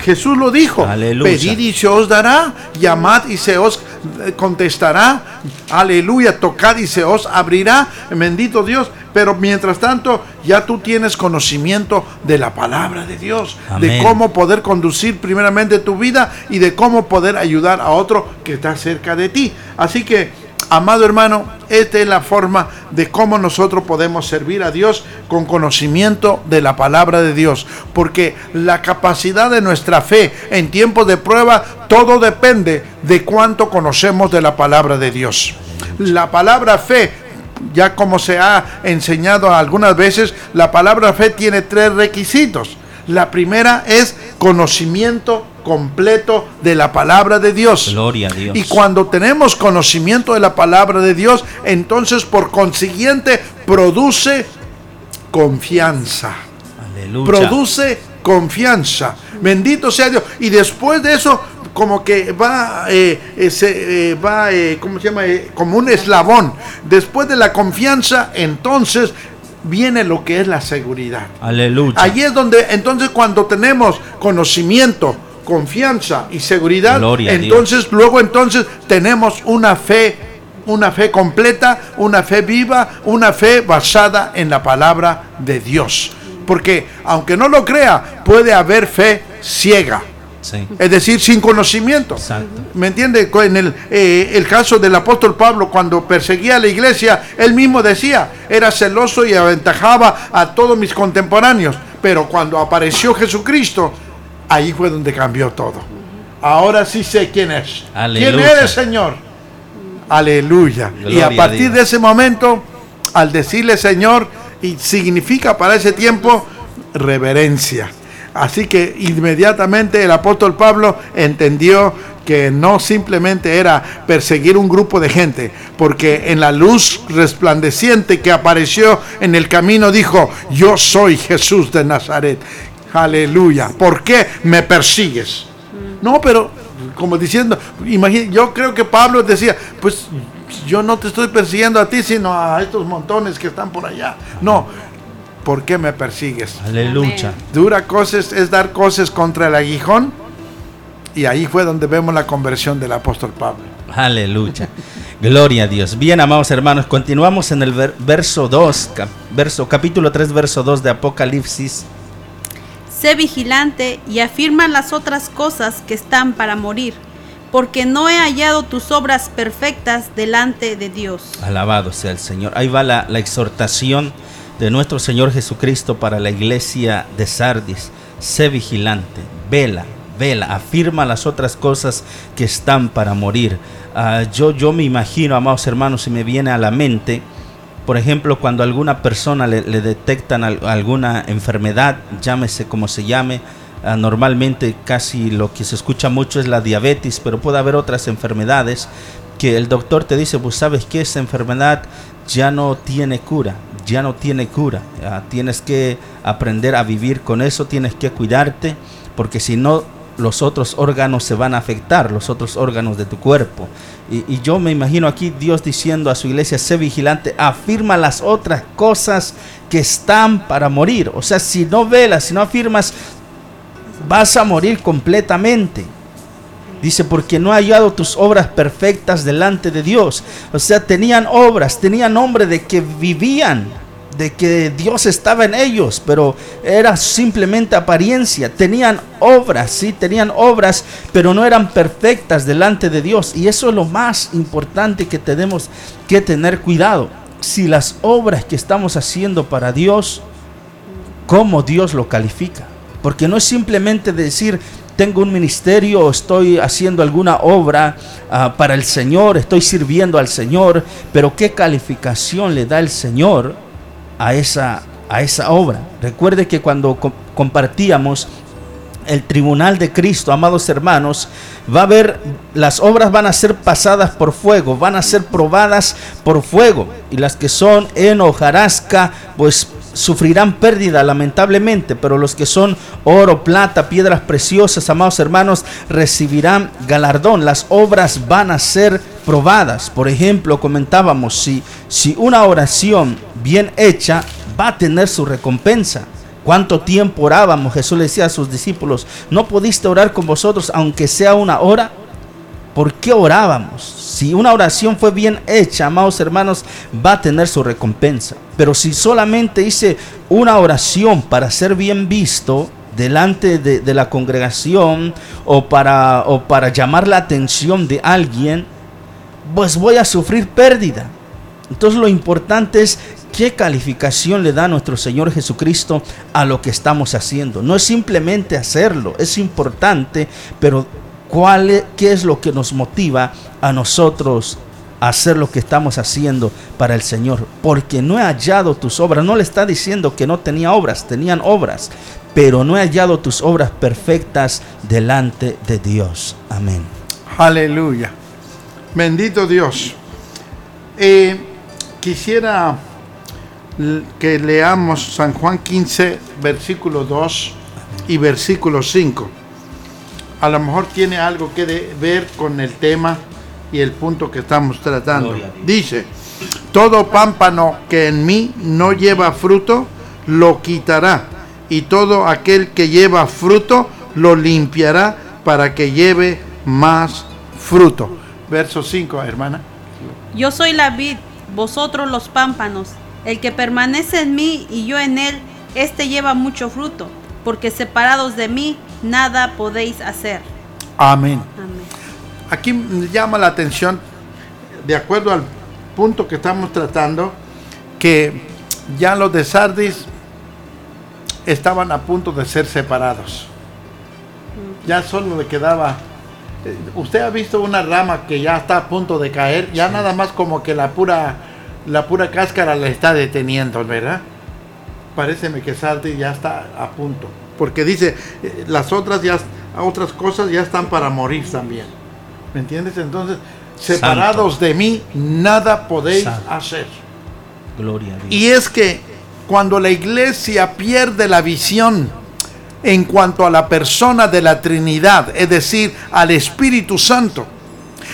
Jesús lo dijo, Aleluya. pedid y se os dará, llamad y se os eh, contestará, aleluya, tocad y se os abrirá, bendito Dios, pero mientras tanto ya tú tienes conocimiento de la palabra de Dios, de cómo poder conducir primeramente tu vida y de cómo poder ayudar a otro que está cerca de ti. Así que Amado hermano, esta es la forma de cómo nosotros podemos servir a Dios con conocimiento de la palabra de Dios. Porque la capacidad de nuestra fe en tiempos de prueba, todo depende de cuánto conocemos de la palabra de Dios. La palabra fe, ya como se ha enseñado algunas veces, la palabra fe tiene tres requisitos. La primera es conocimiento completo de la palabra de Dios. Gloria a Dios. Y cuando tenemos conocimiento de la palabra de Dios, entonces por consiguiente produce confianza. Aleluya. Produce confianza. Bendito sea Dios. Y después de eso, como que va, eh, eh, se, eh, va ¿cómo se llama? Como un eslabón. Después de la confianza, entonces viene lo que es la seguridad. Aleluya. Allí es donde, entonces, cuando tenemos conocimiento, confianza y seguridad, Gloria entonces, luego, entonces, tenemos una fe, una fe completa, una fe viva, una fe basada en la palabra de Dios. Porque, aunque no lo crea, puede haber fe ciega. Sí. Es decir, sin conocimiento. Exacto. ¿Me entiende? En el, eh, el caso del apóstol Pablo, cuando perseguía a la iglesia, él mismo decía, era celoso y aventajaba a todos mis contemporáneos. Pero cuando apareció Jesucristo, ahí fue donde cambió todo. Ahora sí sé quién es. Aleluya. ¿Quién eres, Señor? Aleluya. y Gloria a a partir de ese momento, al decirle Señor, y significa para ese tiempo reverencia. Así que inmediatamente el apóstol Pablo entendió que no simplemente era perseguir un grupo de gente, porque en la luz resplandeciente que apareció en el camino dijo, yo soy Jesús de Nazaret. Aleluya. ¿Por qué me persigues? No, pero como diciendo, imagínate, yo creo que Pablo decía, pues yo no te estoy persiguiendo a ti, sino a estos montones que están por allá. No, ¿por qué me persigues? Aleluya. Dura cosas es dar cosas contra el aguijón. Y ahí fue donde vemos la conversión del apóstol Pablo. Aleluya. Gloria a Dios. Bien, amados hermanos, continuamos en el ver- verso 2, cap- verso, capítulo 3, verso 2 de Apocalipsis. Sé vigilante y afirma las otras cosas que están para morir, porque no he hallado tus obras perfectas delante de Dios. Alabado sea el Señor. Ahí va la, exhortación de nuestro Señor Jesucristo para la iglesia de Sardis. Sé vigilante, vela, vela, afirma las otras cosas que están para morir. Ah, yo, yo me imagino, amados hermanos, si me viene a la mente, por ejemplo, cuando a alguna persona le, detectan al- alguna enfermedad, llámese como se llame, ah, normalmente casi lo que se escucha mucho es la diabetes, pero puede haber otras enfermedades que el doctor te dice, pues sabes que esa enfermedad ya no tiene cura, ya no tiene cura, Ah, tienes que aprender a vivir con eso, tienes que cuidarte, porque si no los otros órganos se van a afectar, los otros órganos de tu cuerpo. Y, yo me imagino aquí Dios diciendo a su iglesia, sé vigilante, afirma las otras cosas que están para morir. O sea, si no velas, si no afirmas, vas a morir completamente. Dice, porque no ha hallado tus obras perfectas delante de Dios. O sea, tenían obras, tenían nombre de que vivían, de que Dios estaba en ellos, pero era simplemente apariencia. Tenían obras, sí, tenían obras, pero no eran perfectas delante de Dios. Y eso es lo más importante que tenemos que tener cuidado. Si las obras que estamos haciendo para Dios, cómo Dios lo califica. Porque no es simplemente decir, tengo un ministerio estoy haciendo alguna obra ah, para el Señor, estoy sirviendo al Señor, pero qué calificación le da el Señor a esa, a esa obra. Recuerde que cuando co- compartíamos el tribunal de Cristo, amados hermanos, va a ver, las obras van a ser pasadas por fuego, van a ser probadas por fuego, y las que son en hojarasca, pues sufrirán pérdida lamentablemente, pero los que son oro, plata, piedras preciosas, amados hermanos, recibirán galardón. Las obras van a ser probadas. Por ejemplo, comentábamos, si, si una oración bien hecha va a tener su recompensa. ¿Cuánto tiempo orábamos? Jesús le decía a sus discípulos, ¿no pudiste orar con vosotros aunque sea una hora? ¿Por qué orábamos? Si una oración fue bien hecha, amados hermanos, va a tener su recompensa. Pero si solamente hice una oración para ser bien visto delante de, de la congregación o para, o para llamar la atención de alguien, pues voy a sufrir pérdida. Entonces lo importante es qué calificación le da nuestro Señor Jesucristo a lo que estamos haciendo. No es simplemente hacerlo, es importante, pero ¿cuál qué es lo que nos motiva a nosotros a hacer lo que estamos haciendo para el Señor? Porque no he hallado tus obras. No le está diciendo que no tenía obras, tenían obras, pero no he hallado tus obras perfectas delante de Dios. Amén. Aleluya. Bendito Dios. Eh, quisiera que leamos San Juan 15, versículo 2 y versículo 5. A lo mejor tiene algo que ver con el tema y el punto que estamos tratando. Dice, todo pámpano que en mí no lleva fruto, lo quitará. Y todo aquel que lleva fruto, lo limpiará para que lleve más fruto. Verso 5, hermana. Yo soy la vid, vosotros los pámpanos. El que permanece en mí y yo en él, éste lleva mucho fruto, porque separados de mí nada podéis hacer. Amén. Amén. Aquí me llama la atención, de acuerdo al punto que estamos tratando, que ya los de Sardis estaban a punto de ser separados. Ya solo le quedaba. Eh, Usted ha visto una rama que ya está a punto de caer, ya nada más como que la pura, la pura cáscara le está deteniendo, ¿verdad? Pareceme que Sardis ya está a punto. porque dice, eh, las otras ya otras cosas ya están para morir también. ¿Me entiendes? Entonces, separados de mí, nada podéis Santo. hacer. Gloria a Dios. Y es que cuando la iglesia pierde la visión en cuanto a la persona de la Trinidad, es decir, al Espíritu Santo,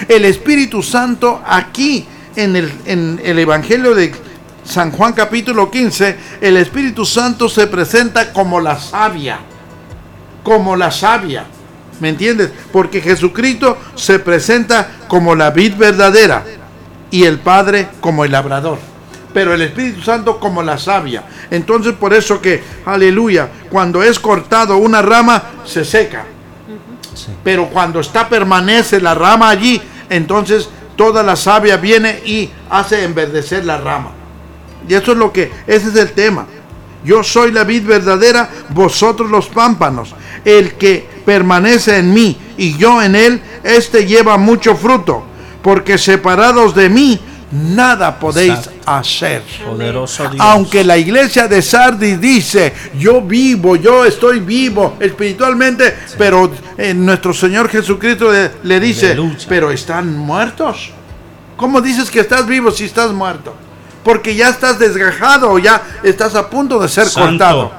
el Espíritu Santo aquí en el, Evangelio de San Juan capítulo 15, el Espíritu Santo se presenta como la savia, como la savia, ¿me entiendes? Porque Jesucristo se presenta como la vid verdadera y el Padre como el labrador pero el Espíritu Santo como la savia. Entonces por eso que, aleluya, cuando es cortado una rama, se seca. Sí. Pero cuando está permanece la rama allí, entonces toda la savia viene y hace enverdecer la rama. Y eso es lo que, ese es el tema. Yo soy la vid verdadera, vosotros los pámpanos. El que permanece en mí y yo en él, este lleva mucho fruto, porque separados de mí, nada podéis Exacto. hacer. Poderoso Dios. Aunque la iglesia de Sardis dice, yo vivo, yo estoy vivo espiritualmente, pero eh, nuestro Señor Jesucristo le, le dice, Aleluya. pero están muertos. ¿Cómo dices que estás vivo si estás muerto? Porque ya estás desgajado o ya estás a punto de ser Santo. cortado.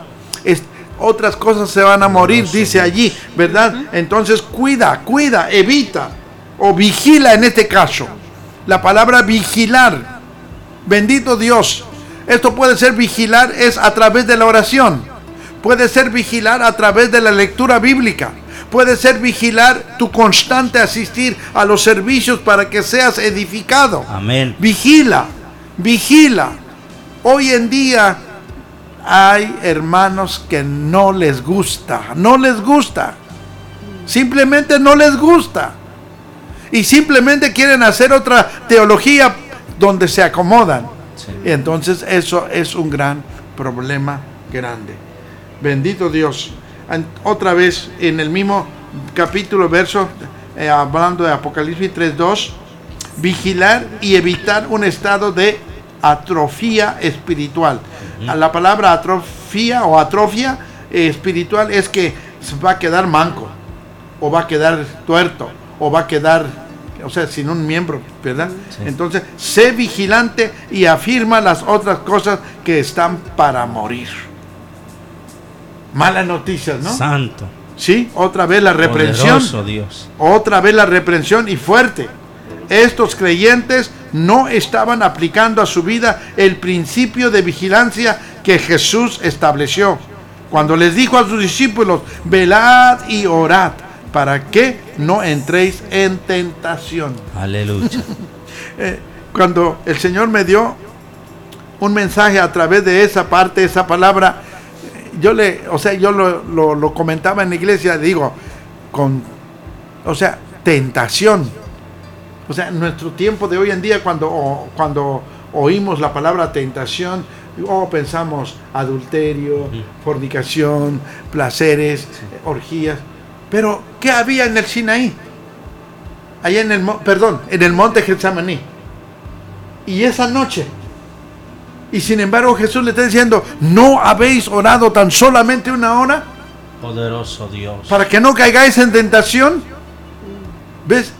Es- otras cosas se van a morir, Poderoso dice Dios. allí, ¿verdad? Entonces cuida, cuida, evita o vigila en este caso. La palabra vigilar Bendito Dios. Esto puede ser vigilar es a través de la oración. Puede ser vigilar a través de la lectura bíblica. Puede ser vigilar tu constante asistir a los servicios para que seas edificado. Amén. Vigila, vigila. Hoy en día hay hermanos que no les gusta, no les gusta. Simplemente no les gusta. Y simplemente quieren hacer otra teología donde se acomodan. Sí. Entonces eso es un gran problema grande. Bendito Dios. Otra vez en el mismo capítulo, verso, eh, hablando de Apocalipsis 3.2, vigilar y evitar un estado de atrofía espiritual. La palabra atrofía o atrofia eh, espiritual es que se va a quedar manco, o va a quedar tuerto, o va a quedar, o sea, sin un miembro, ¿verdad? Sí. Entonces, sé vigilante y afirma las otras cosas que están para morir. Malas noticias, ¿no? Santo. Sí, otra vez la reprensión. Poderoso Dios. Otra vez la reprensión y fuerte. Estos creyentes no estaban aplicando a su vida el principio de vigilancia que Jesús estableció. Cuando les dijo a sus discípulos, velad y orad para que no entréis en tentación. Aleluya. <laughs> Eh, cuando el Señor me dio un mensaje a través de esa parte, esa palabra, eh, yo le, o sea, yo lo, lo- lo comentaba en la iglesia, digo, con, o sea, tentación. O sea, en nuestro tiempo de hoy en día, cuando, o- cuando oímos la palabra tentación, o pensamos adulterio, fornicación, placeres, orgías. Pero, ¿qué había en el Sinaí? allá en el, perdón, en el monte Getsemaní. Y esa noche. Y sin embargo Jesús le está diciendo, ¿no habéis orado tan solamente una hora Poderoso Dios. para que no caigáis en tentación? ¿Ves?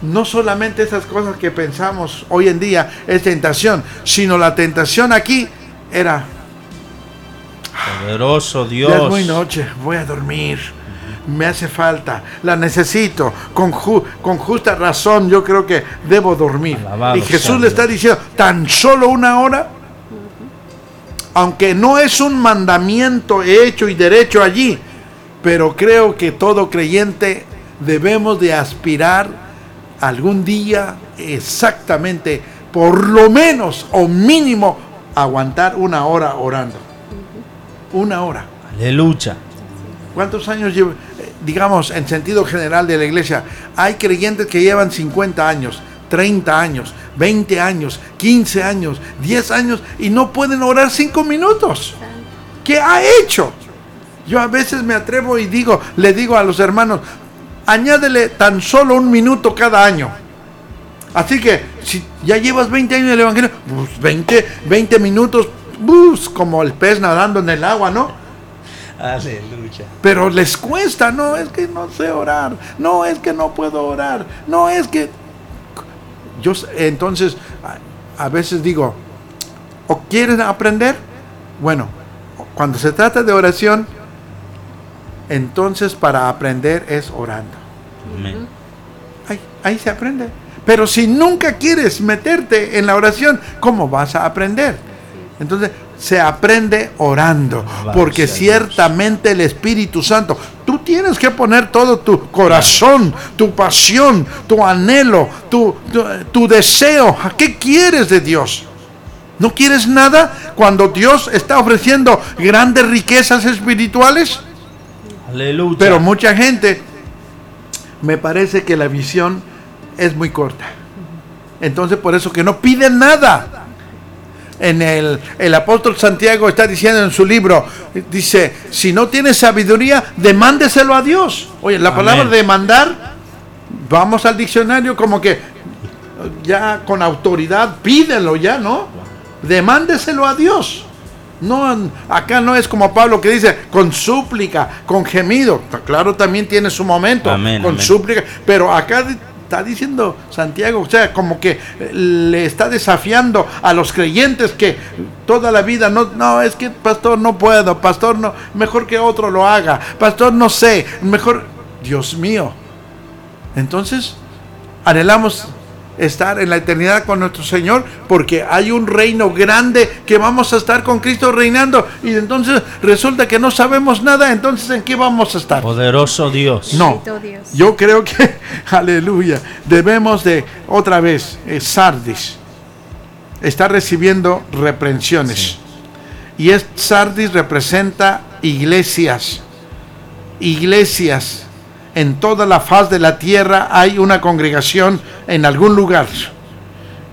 No solamente esas cosas que pensamos hoy en día es tentación, sino la tentación aquí era, Poderoso ya es Dios. muy noche, voy a dormir. Me hace falta, la necesito. Con, ju- con justa razón yo creo que debo dormir. Alabado y Jesús le está diciendo, tan solo una hora. Aunque no es un mandamiento hecho y derecho allí, pero creo que todo creyente debemos de aspirar algún día exactamente, por lo menos o mínimo, aguantar una hora orando. Una hora. Aleluya. ¿Cuántos años lleva, eh, digamos, en sentido general de la iglesia? Hay creyentes que llevan 50 años, 30 años, 20 años, 15 años, 10 años y no pueden orar 5 minutos. ¿Qué ha hecho? Yo a veces me atrevo y digo, le digo a los hermanos, añádele tan solo un minuto cada año. Así que si ya llevas 20 años en el Evangelio, pues 20, 20 minutos, bus, como el pez nadando en el agua, ¿no? Aleluya. Pero les cuesta, no es que no sé orar, no es que no puedo orar, no es que... Yo entonces a, a veces digo, ¿o quieren aprender? Bueno, cuando se trata de oración, entonces para aprender es orando. Amén. Ahí, ahí se aprende. Pero si nunca quieres meterte en la oración, ¿cómo vas a aprender? Entonces se aprende orando, porque ciertamente el Espíritu Santo, tú tienes que poner todo tu corazón, tu pasión, tu anhelo, tu, tu, tu deseo. ¿A qué quieres de Dios? ¿No quieres nada cuando Dios está ofreciendo grandes riquezas espirituales? Aleluya. Pero mucha gente me parece que la visión es muy corta. Entonces por eso que no piden nada. En el, el apóstol Santiago está diciendo en su libro, dice, si no tienes sabiduría, demándeselo a Dios. Oye, la Amén. palabra demandar, vamos al diccionario como que ya con autoridad, pídelo ya, ¿no? Demándeselo a Dios. No, acá no es como Pablo que dice con súplica, con gemido. Claro, también tiene su momento, Amén, con amén. súplica. Pero acá está diciendo Santiago, o sea, como que eh, le está desafiando a los creyentes que toda la vida no, no, es que pastor no puedo, pastor no, mejor que otro lo haga, pastor no sé, mejor, Dios mío. Entonces, anhelamos estar en la eternidad con nuestro Señor porque hay un reino grande que vamos a estar con Cristo reinando y entonces resulta que no sabemos nada, entonces ¿en qué vamos a estar? Poderoso Dios. No, yo creo que, <laughs> aleluya, debemos de otra vez, eh, Sardis, está recibiendo reprensiones. Y es, Sardis representa iglesias, iglesias. En toda la faz de la tierra hay una congregación en algún lugar.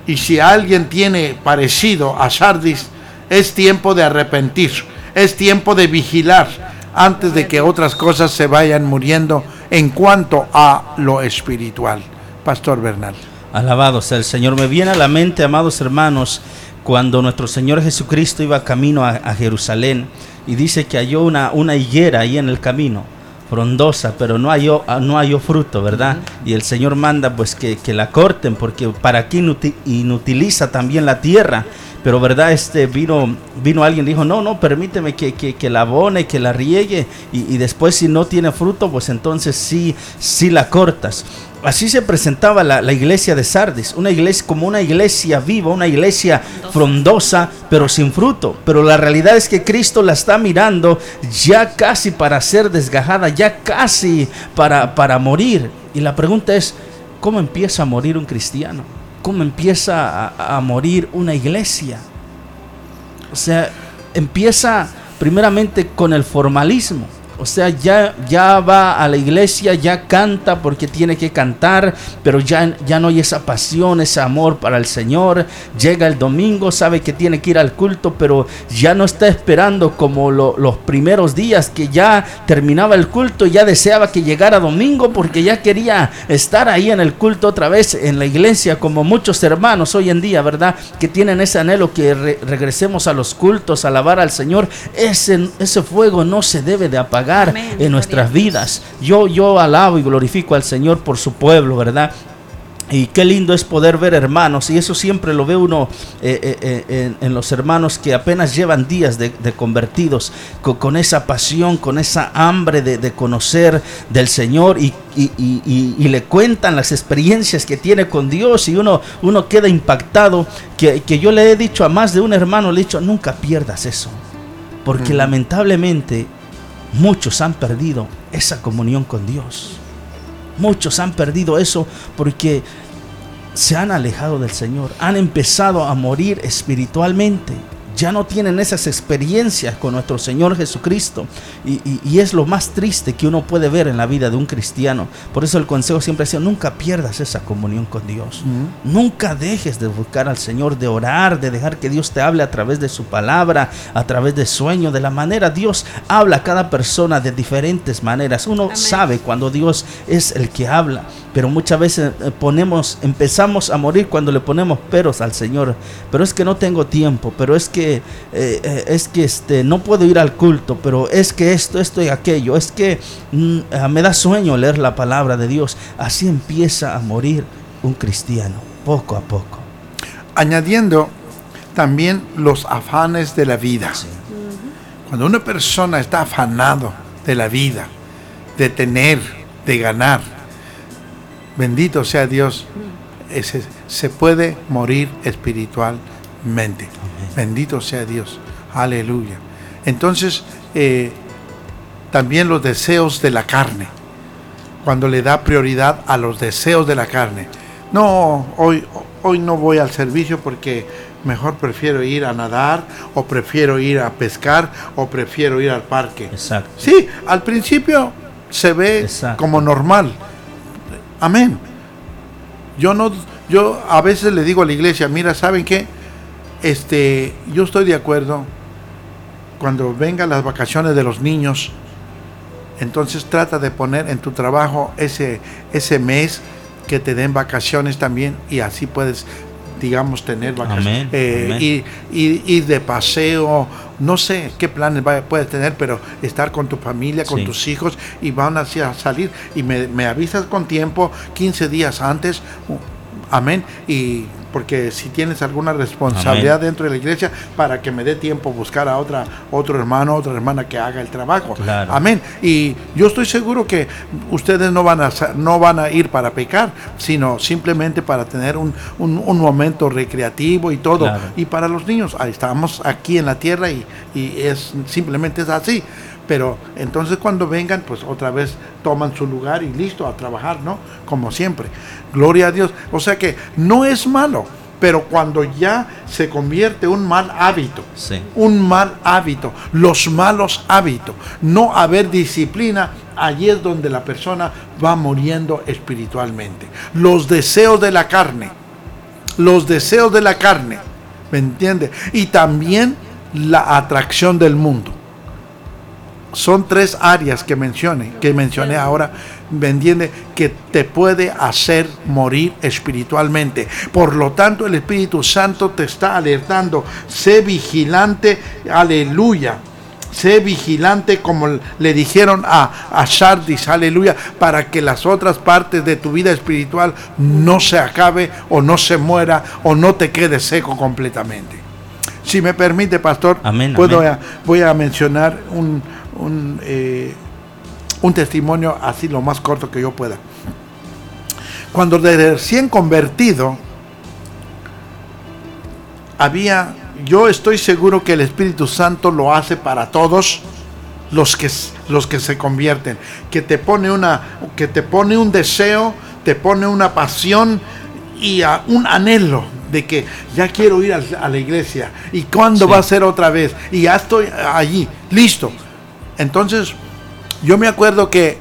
Y si alguien tiene parecido a Sardis, es tiempo de arrepentir, es tiempo de vigilar antes de que otras cosas se vayan muriendo en cuanto a lo espiritual. Pastor Bernal. Alabado sea el Señor. Me viene a la mente, amados hermanos, cuando nuestro Señor Jesucristo iba camino a, a Jerusalén y dice que halló una, una higuera ahí en el camino, frondosa, pero no halló, ah, no halló fruto, ¿verdad? Y el Señor manda pues que, que la corten porque para qué inuti- inutiliza también la tierra. Pero verdad, este vino, vino alguien dijo, no, no, permíteme que, que, que la abone, que la riegue, y, y después si no tiene fruto, pues entonces sí, sí la cortas. Así se presentaba la, la iglesia de Sardis, una iglesia como una iglesia viva, una iglesia frondosa, pero sin fruto. Pero la realidad es que Cristo la está mirando ya casi para ser desgajada, ya casi para, para morir. Y la pregunta es, ¿cómo empieza a morir un cristiano? ¿Cómo empieza a, a morir una iglesia? O sea, empieza primeramente con el formalismo. O sea, ya, ya va a la iglesia, ya canta porque tiene que cantar, pero ya, ya no hay esa pasión, ese amor para el Señor. Llega el domingo, sabe que tiene que ir al culto, pero ya no está esperando como lo- los primeros días que ya terminaba el culto, ya deseaba que llegara domingo porque ya quería estar ahí en el culto otra vez en la iglesia, como muchos hermanos hoy en día, ¿verdad? Que tienen ese anhelo que re- regresemos a los cultos, a alabar al Señor. Ese, ese fuego no se debe de apagar Amén. en nuestras vidas. Yo, yo alabo y glorifico al Señor por su pueblo, ¿verdad? Y qué lindo es poder ver hermanos, y eso siempre lo ve uno eh, eh, eh, en, en los hermanos que apenas llevan días de, de convertidos, co- con, esa pasión, con esa hambre de, de conocer del Señor y, y- y- y- y le cuentan las experiencias que tiene con Dios y uno, uno queda impactado, que, que yo le he dicho a más de un hermano, le he dicho, nunca pierdas eso, porque lamentablemente muchos han perdido esa comunión con Dios. Muchos han perdido eso porque se han alejado del Señor, han empezado a morir espiritualmente. Ya no tienen esas experiencias con nuestro Señor Jesucristo. Y, y- y es lo más triste que uno puede ver en la vida de un cristiano. Por eso el consejo siempre ha sido, nunca pierdas esa comunión con Dios. Nunca dejes de buscar al Señor, de orar, de dejar que Dios te hable a través de su palabra, a través de sueños, de la manera Dios habla a cada persona de diferentes maneras. Uno Amén. sabe cuando Dios es el que habla. pero muchas veces eh, ponemos, empezamos a morir cuando le ponemos peros al Señor. Pero es que no tengo tiempo, pero es que eh, eh, es que este no puedo ir al culto, pero es que esto, esto y aquello, es que mm, ah, me da sueño leer la palabra de Dios. Así empieza a morir un cristiano, poco a poco. Añadiendo también los afanes de la vida. Cuando una persona está afanado de la vida, de tener, de ganar, bendito sea Dios, ese, se puede morir espiritualmente. Bendito sea Dios. Aleluya. Entonces, eh, también los deseos de la carne. Cuando le da prioridad a los deseos de la carne. No, hoy, hoy no voy al servicio porque mejor prefiero ir a nadar o prefiero ir a pescar o prefiero ir al parque. Exacto. Sí, al principio se ve Exacto. como normal. Amén. Yo no yo a veces le digo a la iglesia, mira, ¿saben qué? Este, yo estoy de acuerdo cuando vengan las vacaciones de los niños, entonces trata de poner en tu trabajo ese ese mes que te den vacaciones también y así puedes digamos tener vacaciones Amén, eh, amén. ir, ir- ir de paseo no sé qué planes puedes tener pero estar con tu familia con Sí. tus hijos y van así a salir y me, me avisas con tiempo 15 días antes amén y porque si tienes alguna responsabilidad Amén. dentro de la iglesia para que me dé tiempo buscar a otra otro hermano otra hermana que haga el trabajo Claro. amén y yo estoy seguro que ustedes no van a no van a ir para pecar sino simplemente para tener un, un- un momento recreativo y todo Claro. y para los niños ahí estamos aquí en la tierra y, y es simplemente es así pero entonces cuando vengan pues otra vez toman su lugar y listo a trabajar no como siempre gloria a Dios o sea que no es malo pero cuando ya se convierte un mal hábito Sí. un mal hábito, los malos hábitos, no haber disciplina, allí es donde la persona va muriendo espiritualmente. Los deseos de la carne, los deseos de la carne, ¿me entiende? Y también la atracción del mundo. Son tres áreas que mencioné, que mencioné ahora, ¿me entiende? Que te puede hacer morir espiritualmente. Por lo tanto, el Espíritu Santo te está alertando. Sé vigilante, aleluya. Sé vigilante como le dijeron a, a Sardis, aleluya, para que las otras partes de tu vida espiritual no se acabe o no se muera o no te quede seco completamente. Si me permite, pastor, Amén, puedo amén. a- voy a mencionar un, un, eh, un testimonio así lo más corto que yo pueda. Cuando de recién convertido, había, yo estoy seguro que el Espíritu Santo lo hace para todos los que, los que se convierten, que te pone una, que te pone un deseo, te pone una pasión y a- un anhelo de que ya quiero ir a, la iglesia y cuándo Sí. va a ser otra vez y ya estoy allí, listo. Entonces, yo me acuerdo que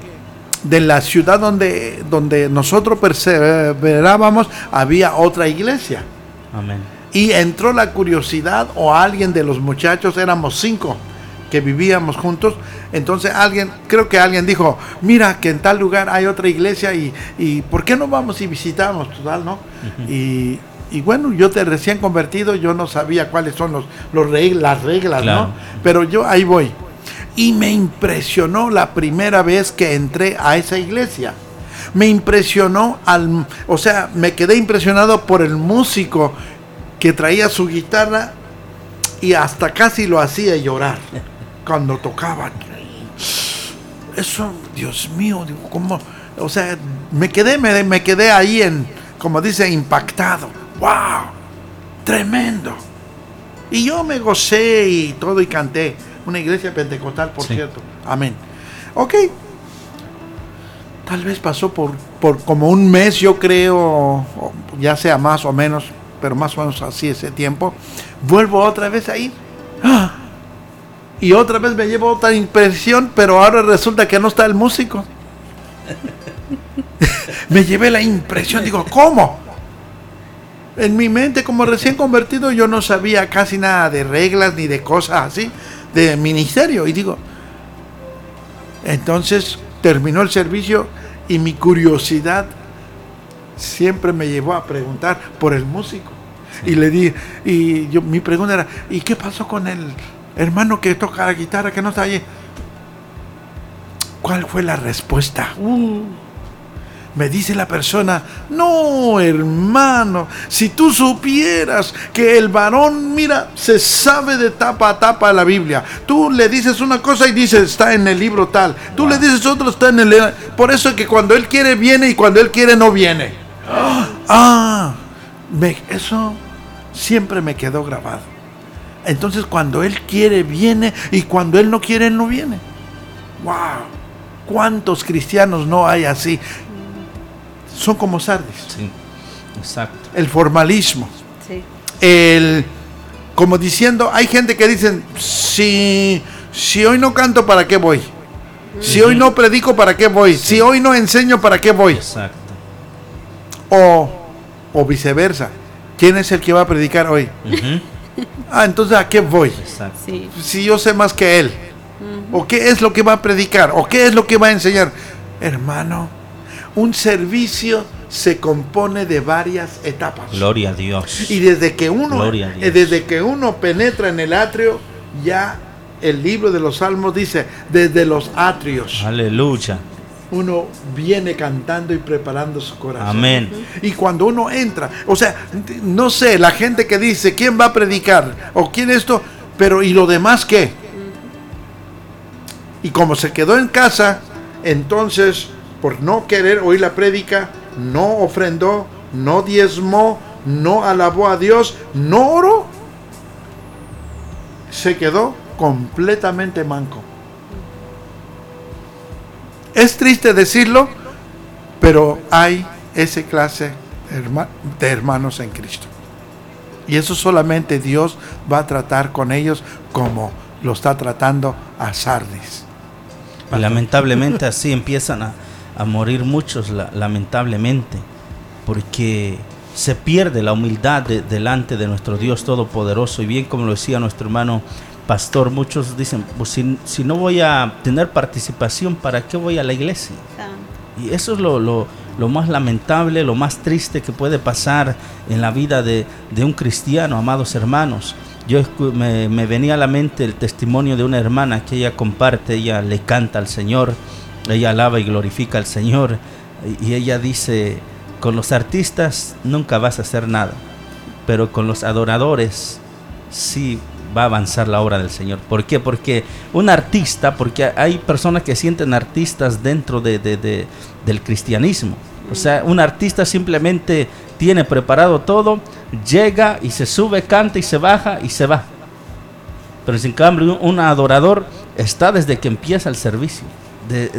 de la ciudad donde, donde nosotros perseverábamos había otra iglesia. Amén. Y entró la curiosidad o alguien de los muchachos, éramos cinco que vivíamos juntos. Entonces alguien, creo que alguien dijo, mira que en tal lugar hay otra iglesia y, y ¿por qué no vamos y visitamos? Total, ¿no? y, y bueno, yo te recién convertido, yo no sabía cuáles son los, los reg- las reglas, Claro. ¿no? Pero yo ahí voy. Y me impresionó la primera vez que entré a esa iglesia. Me impresionó al, o sea, me quedé impresionado por el músico que traía su guitarra y hasta casi lo hacía llorar cuando tocaba. Eso, Dios mío, digo, ¿cómo? O sea, me quedé, me, me quedé ahí en, como dice, impactado. ¡Wow! Tremendo. Y yo me gocé y todo y canté. Una iglesia pentecostal, por Sí. cierto. Amén. Ok. Tal vez pasó por, por como un mes, yo creo, ya sea más o menos, pero más o menos así ese tiempo. Vuelvo otra vez a ir. ¡Ah! Y otra vez me llevo otra impresión, pero ahora resulta que no está el músico. <laughs> me llevé la impresión, digo, ¿cómo? En mi mente, como recién convertido, yo no sabía casi nada de reglas ni de cosas así, ministerio. Y digo, entonces terminó el servicio y mi curiosidad siempre me llevó a preguntar por el músico. Y le di, y yo, mi pregunta era, ¿y qué pasó con el hermano que toca la guitarra que no está allí? ¿Cuál fue la respuesta? Uh, me dice la persona, no hermano, si tú supieras que el varón, mira, se sabe de tapa a tapa la Biblia. Tú le dices una cosa y dices, está en el libro tal. Tú le dices otro, está en el... Por eso es que cuando él quiere viene y cuando él quiere no viene. <gasps> Ah, me, eso siempre me quedó grabado. Entonces cuando él quiere viene y cuando él no quiere no viene. Wow. ¿Cuántos cristianos no hay así? Son como sardis. Sí, exacto. El formalismo. Sí. El, como diciendo, hay gente que dicen, si, si hoy no canto, ¿para qué voy? Si hoy no predico, ¿para qué voy? Si hoy no enseño, ¿para qué voy? Exacto. O, o viceversa. ¿Quién es el que va a predicar hoy? <laughs> Ah, entonces ¿a qué voy? Exacto. Sí. Si yo sé más que él. ¿O qué es lo que va a predicar? ¿O qué es lo que va a enseñar? Hermano, un servicio se compone de varias etapas. Gloria a Dios. Y desde que uno eh, desde que uno penetra en el atrio, ya el libro de los salmos dice, desde los atrios Aleluya. uno viene cantando y preparando su corazón. Amén. Y cuando uno entra, o sea, no sé, la gente que dice, ¿quién va a predicar? ¿O quién esto? Pero ¿y lo demás qué? Y como se quedó en casa, entonces, por no querer oír la prédica, no ofrendó, no diezmó, no alabó a Dios, no oró, se quedó completamente manco. Es triste decirlo, pero hay esa clase de herma- de hermanos en Cristo. Y eso solamente Dios va a tratar con ellos como lo está tratando a Sardis. Lamentablemente así empiezan a, a morir muchos, la- lamentablemente, porque se pierde la humildad de- delante de nuestro Dios Todopoderoso. Y bien como lo decía nuestro hermano pastor, muchos dicen, pues si, si no voy a tener participación, ¿para qué voy a la iglesia? Y eso es lo, lo- lo más lamentable, lo más triste que puede pasar en la vida de, de un cristiano, amados hermanos. Yo me, me venía a la mente el testimonio de una hermana que ella comparte, ella le canta al Señor, ella alaba y glorifica al Señor. Y ella dice, con los artistas nunca vas a hacer nada, pero con los adoradores sí va a avanzar la obra del Señor. ¿Por qué? Porque un artista, porque hay personas que sienten artistas dentro de, de- de- del cristianismo. O sea, un artista simplemente tiene preparado todo, llega y se sube, canta y se baja y se va. Pero sin cambio, un adorador está desde que empieza el servicio. De-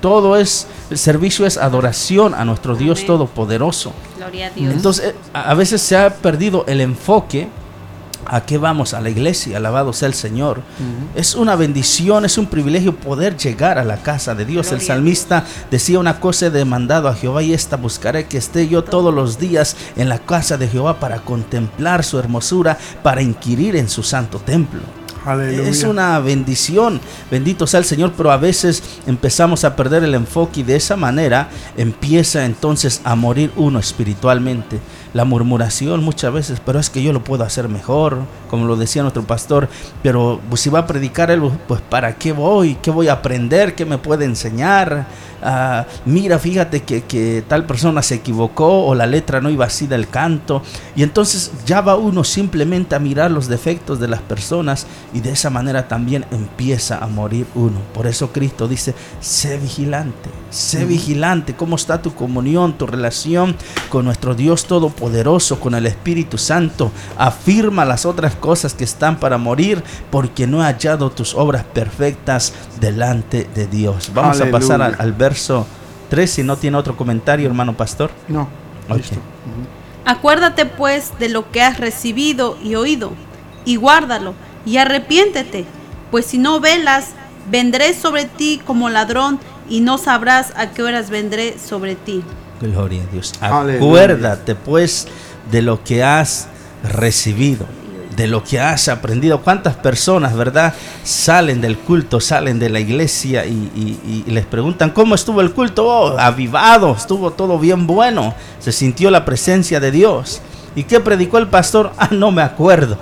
todo es, el servicio es adoración a nuestro Dios Amén. Todopoderoso. Gloria a Dios. Entonces, eh, a veces se ha perdido el enfoque a qué vamos a la iglesia, alabado sea el Señor. Es una bendición, es un privilegio poder llegar a la casa de Dios. el Gloria salmista decía una cosa, he demandado a Jehová y esta buscaré que esté yo todos los días en la casa de Jehová para contemplar su hermosura, para inquirir en su santo templo. Es una bendición, bendito sea el Señor, pero a veces empezamos a perder el enfoque y de esa manera empieza entonces a morir uno espiritualmente. La murmuración muchas veces, pero es que yo lo puedo hacer mejor, como lo decía nuestro pastor, pero pues, si va a predicar él, pues ¿para qué voy? ¿Qué voy a aprender? ¿Qué me puede enseñar? Ah, mira, fíjate que, que tal persona se equivocó o la letra no iba así del canto. Y entonces ya va uno simplemente a mirar los defectos de las personas y de esa manera también empieza a morir uno. Por eso Cristo dice, sé vigilante, sé vigilante. ¿Cómo está tu comunión, tu relación con nuestro Dios Todopoderoso, con el Espíritu Santo? Afirma las otras cosas que están para morir porque no he hallado tus obras perfectas delante de Dios. Vamos a pasar al, verso 3 si no tiene otro comentario, hermano pastor. No. Listo. Acuérdate pues de lo que has recibido y oído, y guárdalo, y arrepiéntete, pues si no velas, vendré sobre ti como ladrón, y no sabrás a qué horas vendré sobre ti. Gloria a Dios. Acuérdate pues de lo que has recibido. de lo que has aprendido. ¿Cuántas personas, verdad, salen del culto, salen de la iglesia y, les preguntan cómo estuvo el culto? Oh, avivado, estuvo todo bien bueno, se sintió la presencia de Dios. ¿Y qué predicó el pastor? Ah, no me acuerdo.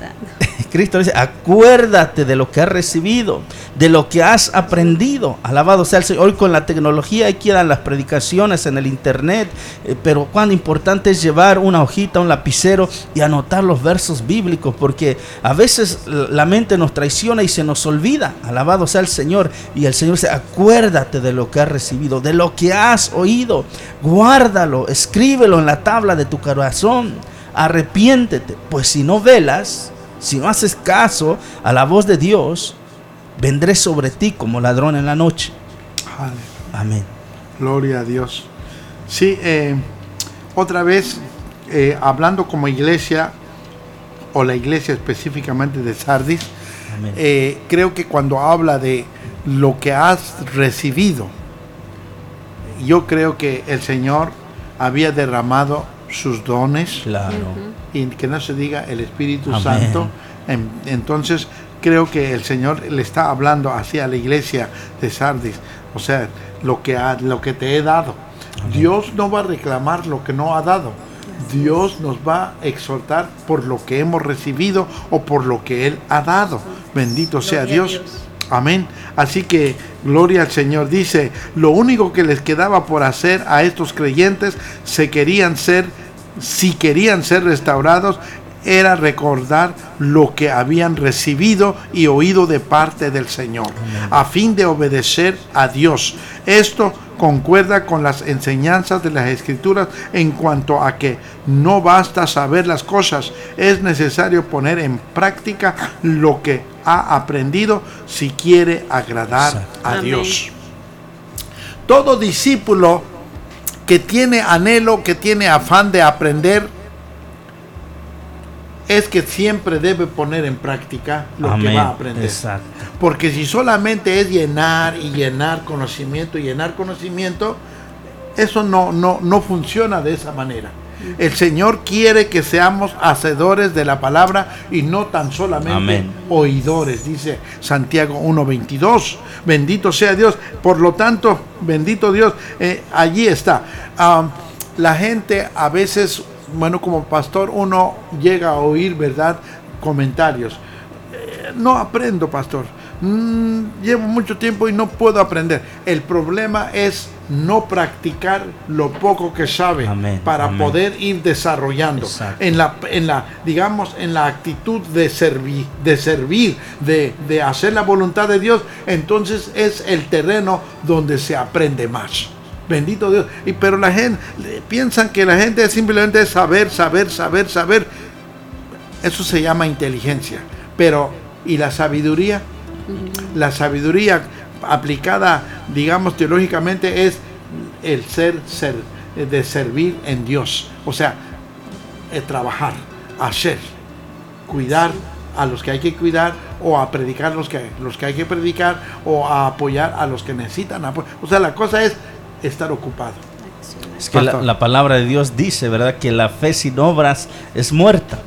<laughs> Cristo dice, acuérdate de lo que has recibido, de lo que has aprendido. Alabado sea el Señor. Hoy con la tecnología hay quedan las predicaciones en el internet, eh, pero cuán importante es llevar una hojita, un lapicero y anotar los versos bíblicos, porque a veces la mente nos traiciona y se nos olvida. Alabado sea el Señor. Y el Señor dice, acuérdate de lo que has recibido, de lo que has oído. Guárdalo, escríbelo en la tabla de tu corazón. Arrepiéntete, pues si no velas, si no haces caso a la voz de Dios, vendré sobre ti como ladrón en la noche. Amén. Gloria a Dios. Sí, eh, otra vez, eh, hablando como iglesia, o la iglesia específicamente de Sardis, eh, creo que cuando habla de lo que has recibido, yo creo que el Señor había derramado sus dones. Claro y que no se diga el Espíritu Santo. Entonces creo que el Señor le está hablando hacia la iglesia de Sardis, o sea, lo que, lo que te he dado. Dios no va a reclamar lo que no ha dado. Dios nos va a exhortar por lo que hemos recibido o por lo que Él ha dado. Bendito sea Dios. Amén. Así que gloria al Señor. Dice, lo único que les quedaba por hacer a estos creyentes, se querían ser si querían ser restaurados, era recordar lo que habían recibido y oído de parte del Señor, a fin de obedecer a Dios. Esto concuerda con las enseñanzas de las escrituras en cuanto a que no basta saber las cosas, es necesario poner en práctica lo que ha aprendido si quiere agradar a Dios. Todo discípulo que tiene anhelo, que tiene afán de aprender, es que siempre debe poner en práctica lo que va a aprender. Porque si solamente es llenar y llenar conocimiento y llenar conocimiento, eso no, no, no funciona de esa manera. El Señor quiere que seamos hacedores de la palabra y no tan solamente oidores, dice Santiago 1.22. Bendito sea Dios. Por lo tanto, bendito Dios, eh, allí está. Ah, la gente a veces, bueno, como pastor uno llega a oír, ¿verdad? Comentarios. Eh, no aprendo, pastor Mm, llevo mucho tiempo y no puedo aprender. El problema es no practicar lo poco que sabe para poder ir desarrollando en la, en la, digamos, en la actitud de servir, de servir, de, de hacer la voluntad de Dios. Entonces es el terreno donde se aprende más. Bendito Dios. Y pero la gente piensan que la gente simplemente es saber, saber, saber, saber. Eso se llama inteligencia. Pero ¿y la sabiduría? La sabiduría aplicada, digamos, teológicamente es el ser, ser de servir en Dios. O sea, trabajar, hacer, cuidar a los que hay que cuidar o a predicar los que, los que hay que predicar o a apoyar a los que necesitan apoyo. O sea, la cosa es estar ocupado. Es que la, la, palabra de Dios dice, ¿verdad? Que la fe sin obras es muerta.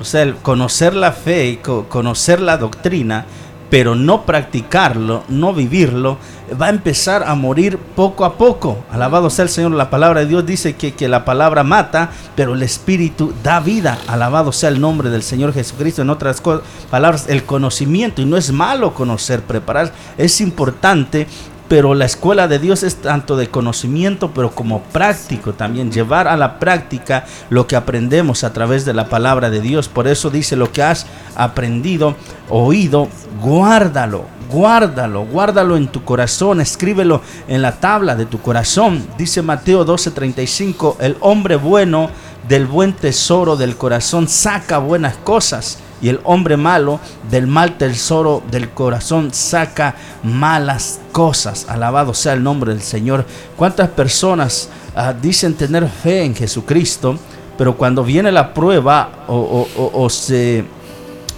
O sea, el conocer la fe y conocer la doctrina pero no practicarlo, no vivirlo, va a empezar a morir poco a poco. Alabado sea el Señor. La palabra de Dios dice que, que, la palabra mata, pero el Espíritu da vida. Alabado sea el nombre del Señor Jesucristo. En otras palabras, el conocimiento, y no es malo conocer, preparar, es importante pero la escuela de Dios es tanto de conocimiento, pero como práctico también, llevar a la práctica lo que aprendemos a través de la palabra de Dios. Por eso dice, lo que has aprendido, oído, guárdalo, guárdalo, guárdalo en tu corazón, escríbelo en la tabla de tu corazón. Dice Mateo 12:35, el hombre bueno del buen tesoro del corazón saca buenas cosas y el hombre malo del mal tesoro del corazón saca malas cosas. Alabado sea el nombre del Señor. ¿Cuántas personas ah, dicen tener fe en Jesucristo, pero cuando viene la prueba o, se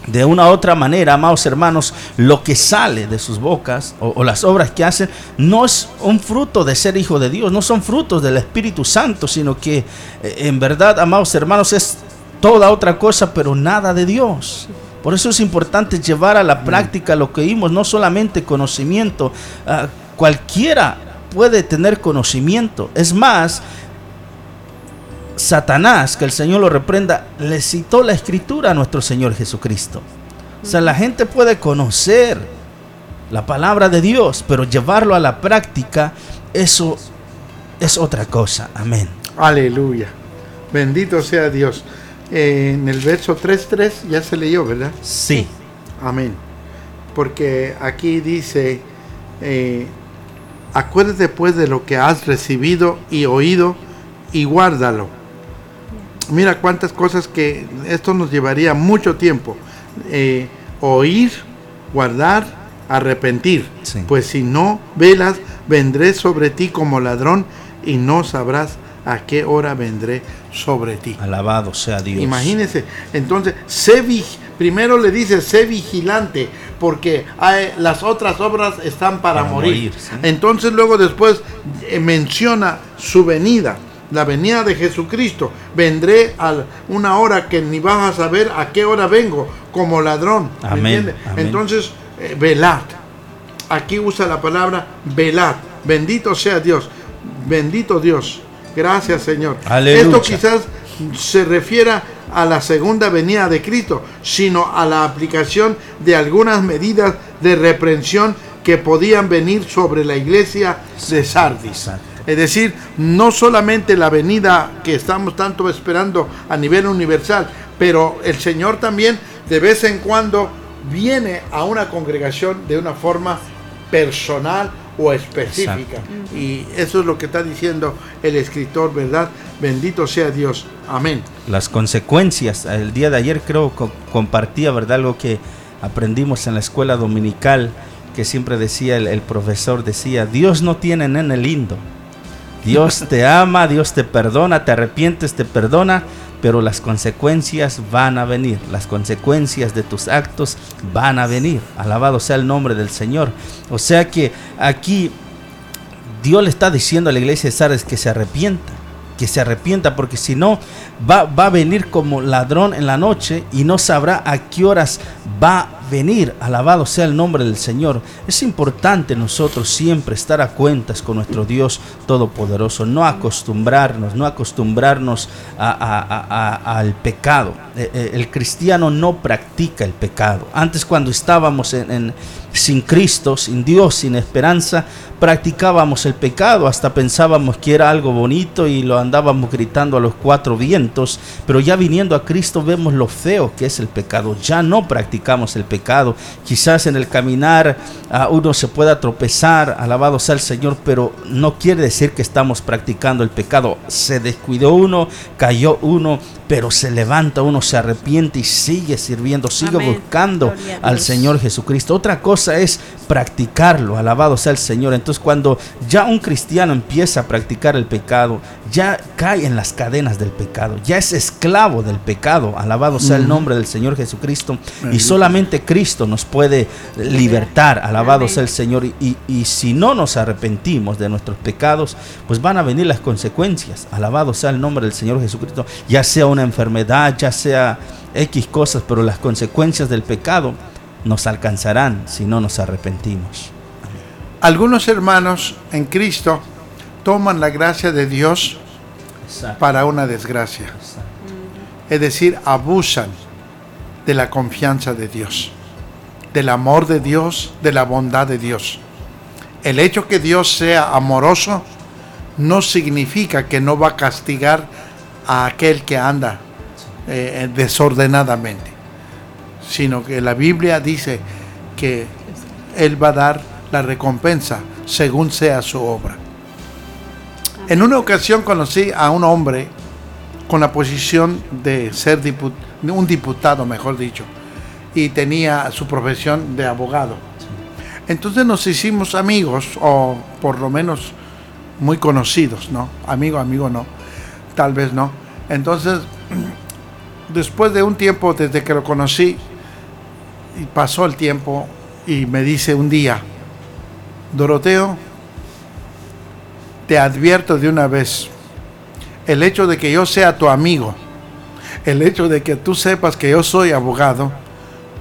de una u otra manera, amados hermanos, lo que sale de sus bocas o, las obras que hacen no es un fruto de ser hijo de Dios, no son frutos del Espíritu Santo, sino que eh, en verdad, amados hermanos, es toda otra cosa, pero nada de Dios. Por eso es importante llevar a la práctica lo que vimos, no solamente conocimiento. Ah, cualquiera puede tener conocimiento. Es más, Satanás, que el Señor lo reprenda, le citó la escritura a nuestro Señor Jesucristo. O sea, la gente puede conocer la palabra de Dios, pero llevarlo a la práctica, eso es otra cosa. Amén. Aleluya. Bendito sea Dios. Eh, en el verso 3.3 ya se leyó, ¿verdad? Sí. Amén. Porque aquí dice, eh, acuérdate pues de lo que has recibido y oído y guárdalo. Mira cuántas cosas que esto nos llevaría mucho tiempo. Eh, oír, guardar, arrepentir. Sí. Pues si no velas, vendré sobre ti como ladrón y no sabrás a qué hora vendré sobre ti. Alabado sea Dios. Imagínense, entonces, sé primero le dice, sé vigilante, porque hay- las otras obras están para, Para morir. morir, sí. Entonces luego después eh, menciona su venida, la venida de Jesucristo. Vendré a una hora que ni vas a saber a qué hora vengo, como ladrón. amén. Entonces, eh, velad. Aquí usa la palabra velad. Bendito sea Dios. Bendito Dios. Gracias, Señor. Aleluya. Esto quizás se refiera a la segunda venida de Cristo, sino a la aplicación de algunas medidas de reprensión que podían venir sobre la iglesia de Sardis. Es decir, no solamente la venida que estamos tanto esperando a nivel universal, pero el Señor también de vez en cuando viene a una congregación de una forma personal o específica. Y eso es lo que está diciendo el escritor, ¿verdad? Bendito sea Dios. Amén. las consecuencias. El día de ayer creo que compartía, ¿verdad? Algo que aprendimos en la escuela dominical, que siempre decía el, el profesor, decía, Dios no tiene nene lindo. Dios te ama, Dios te perdona, te arrepientes, te perdona, pero las consecuencias van a venir. Las consecuencias de tus actos van a venir. Alabado sea el nombre del Señor. O sea que aquí Dios le está diciendo a la iglesia de Sardes que se arrepienta, que se arrepienta, porque si no, va, va a venir como ladrón en la noche y no sabrá a qué horas va venir. Alabado sea el nombre del Señor. Es importante nosotros siempre estar a cuentas con nuestro Dios Todopoderoso, no acostumbrarnos, no acostumbrarnos al pecado. Eh, eh, El cristiano no practica el pecado. Antes cuando estábamos sin Cristo, sin Dios, sin esperanza, practicábamos el pecado, hasta pensábamos que era algo bonito y lo andábamos gritando a los cuatro vientos, pero ya viniendo a Cristo vemos lo feo que es el pecado, ya no practicamos el pecado, quizás en el caminar ah, uno se pueda tropezar, alabado sea el Señor, pero no quiere decir que estamos practicando el pecado, se descuidó uno, cayó uno, pero se levanta uno, se arrepiente y sigue sirviendo, sigue Amén. buscando al. Señor Jesucristo. Otra cosa es practicarlo, alabado sea el Señor. Entonces cuando ya un cristiano empieza a practicar el pecado, ya cae en las cadenas del pecado, ya es esclavo del pecado, alabado sea el nombre del Señor Jesucristo. Y solamente Cristo nos puede libertar, alabado sea el Señor. Y, y si no nos arrepentimos de nuestros pecados, pues van a venir las consecuencias, alabado sea el nombre del Señor Jesucristo, ya sea una enfermedad, ya sea X cosas, pero las consecuencias del pecado nos alcanzarán si no nos arrepentimos. Algunos hermanos en Cristo toman la gracia de Dios para una desgracia. Es decir, abusan de la confianza de Dios, del amor de Dios, de la bondad de Dios. El hecho que Dios sea amoroso no significa que no va a castigar a aquel que anda eh, desordenadamente, sino que la Biblia dice que Él va a dar la recompensa según sea su obra. En una ocasión conocí a un hombre con la posición de ser un diputado, mejor dicho, y tenía su profesión de abogado. Entonces nos hicimos amigos, o por lo menos muy conocidos, ¿no? Amigo, amigo no, tal vez no. Entonces, <clears throat> después de un tiempo desde que lo conocí, y pasó el tiempo, y me dice un día, Doroteo, te advierto de una vez, el hecho de que yo sea tu amigo, el hecho de que tú sepas que yo soy abogado,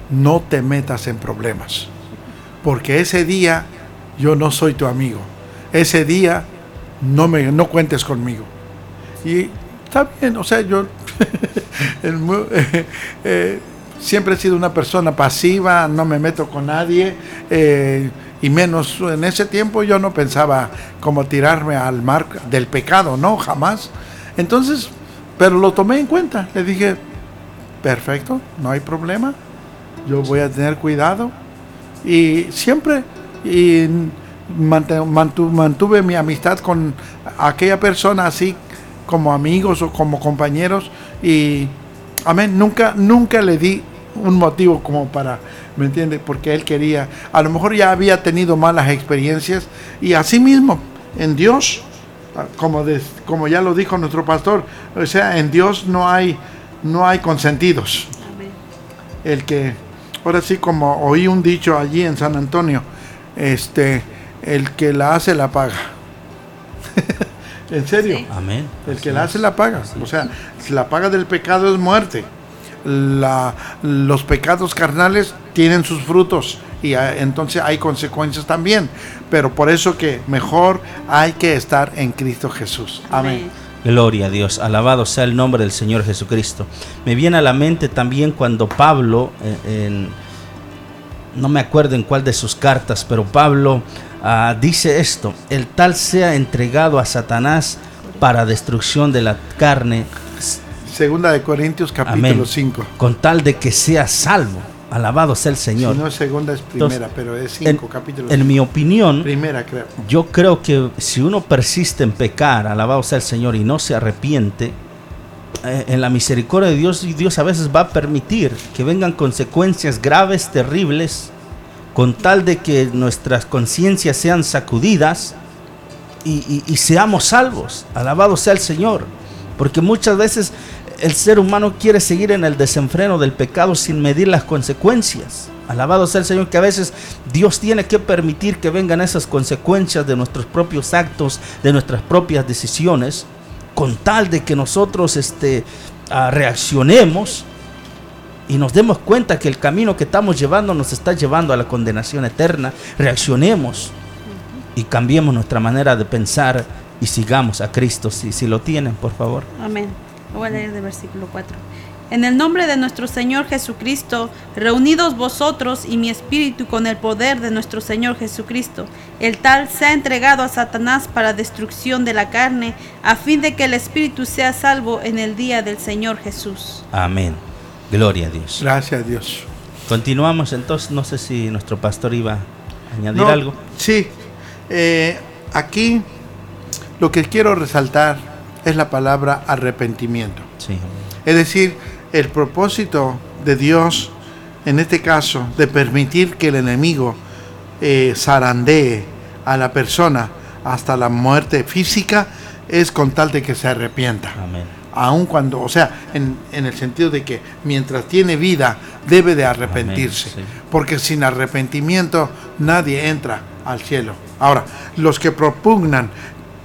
no te metas en problemas. Porque ese día yo no soy tu amigo. Ese día no, me, no cuentes conmigo. Y está bien, o sea, yo <laughs> <laughs> eh, siempre he sido una persona pasiva, no me meto con nadie. Eh, y menos en ese tiempo yo no pensaba como tirarme al mar del pecado, no, jamás. Entonces, pero lo tomé en cuenta, le dije, perfecto, no hay problema, yo voy a tener cuidado. Y siempre y mantuve mi amistad con aquella persona así como amigos o como compañeros y amén, nunca, nunca le di un motivo como para, ¿me entiende? Porque él quería, a lo mejor ya había tenido malas experiencias y así mismo, en Dios, como, como ya lo dijo nuestro pastor, o sea, en Dios no hay, no hay consentidos. El que, ahora sí, como oí un dicho allí en San Antonio, este, el que la hace la paga. <laughs> en serio. Amén. El que la hace la paga. O sea, la paga del pecado es muerte la, los pecados carnales tienen sus frutos y ah, entonces hay consecuencias también. Pero por eso que mejor hay que estar en Cristo Jesús. Amén. Gloria a Dios, alabado sea el nombre del Señor Jesucristo. Me viene a la mente también cuando Pablo, eh, no me acuerdo en cuál de sus cartas, pero Pablo ah, dice esto, el tal sea entregado a Satanás para destrucción de la carne Segunda de Corintios capítulo 5. Con tal de que sea salvo. Alabado sea el Señor. Si no es segunda, es primera, pero es 5 capítulos. En mi opinión, primera creo. Yo creo que si uno persiste en pecar, alabado sea el Señor, y no se arrepiente, eh, en la misericordia de Dios, y Dios a veces va a permitir que vengan consecuencias graves, terribles, con tal de que nuestras conciencias sean sacudidas y, y seamos salvos. Alabado sea el Señor. Porque muchas veces el ser humano quiere seguir en el desenfreno del pecado sin medir las consecuencias. Alabado sea el Señor que a veces Dios tiene que permitir que vengan esas consecuencias de nuestros propios actos, de nuestras propias decisiones, con tal de que nosotros este, ah, reaccionemos y nos demos cuenta que el camino que estamos llevando nos está llevando a la condenación eterna. Reaccionemos y cambiemos nuestra manera de pensar y sigamos a Cristo si, si lo tienen, por favor. Amén. Voy a leer del versículo 4. En el nombre de nuestro Señor Jesucristo, reunidos vosotros y mi espíritu con el poder de nuestro Señor Jesucristo, el tal se ha entregado a Satanás para destrucción de la carne, a fin de que el espíritu sea salvo en el día del Señor Jesús. Amén. Gloria a Dios. Gracias a Dios. Continuamos entonces, no sé si nuestro pastor iba a añadir algo. Sí, eh, aquí lo que quiero resaltar es la palabra arrepentimiento. Es decir, el propósito de Dios, en este caso, de permitir que el enemigo eh, zarandee a la persona hasta la muerte física, es con tal de que se arrepienta. Amén. Aun cuando, o sea, en, el sentido de que mientras tiene vida, debe de arrepentirse. Porque sin arrepentimiento nadie entra al cielo. Ahora, los que propugnan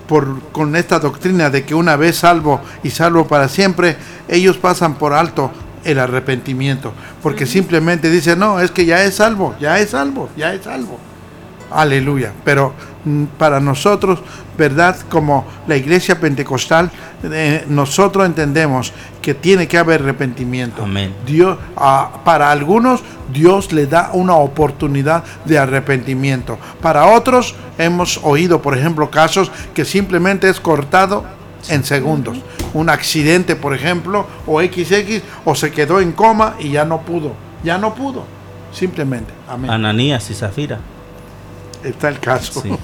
por, con esta doctrina de que una vez salvo y salvo para siempre, ellos pasan por alto el arrepentimiento, porque simplemente dicen, no, es que ya es salvo, ya es salvo, ya es salvo. Aleluya. Pero mm, para nosotros, ¿verdad? Como la iglesia pentecostal, eh, nosotros entendemos que tiene que haber arrepentimiento. Amén. Dios, ah, para algunos, Dios le da una oportunidad de arrepentimiento. Para otros, hemos oído, por ejemplo, casos que simplemente es cortado en segundos. Un accidente, por ejemplo, o XX, o se quedó en coma y ya no pudo. Ya no pudo. Simplemente. Amén. Ananías y Zafira está el caso. <laughs>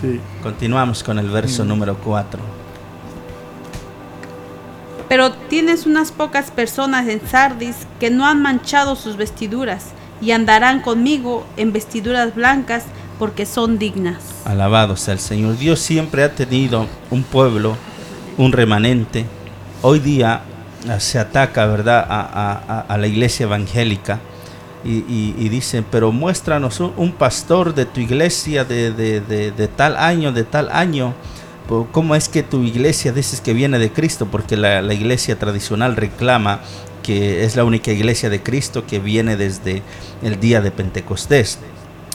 Sí. Continuamos con el verso número 4. Pero tienes unas pocas personas en Sardis que no han manchado sus vestiduras y andarán conmigo en vestiduras blancas porque son dignas. Alabado sea el Señor. Dios siempre ha tenido un pueblo, un remanente. Hoy día se ataca, ¿verdad?, a la iglesia evangélica y, dicen, pero muéstranos un, pastor de tu iglesia de, tal año, de tal año, po- ¿cómo es que tu iglesia dices que viene de Cristo? Porque la, la iglesia tradicional reclama que es la única iglesia de Cristo que viene desde el día de Pentecostés.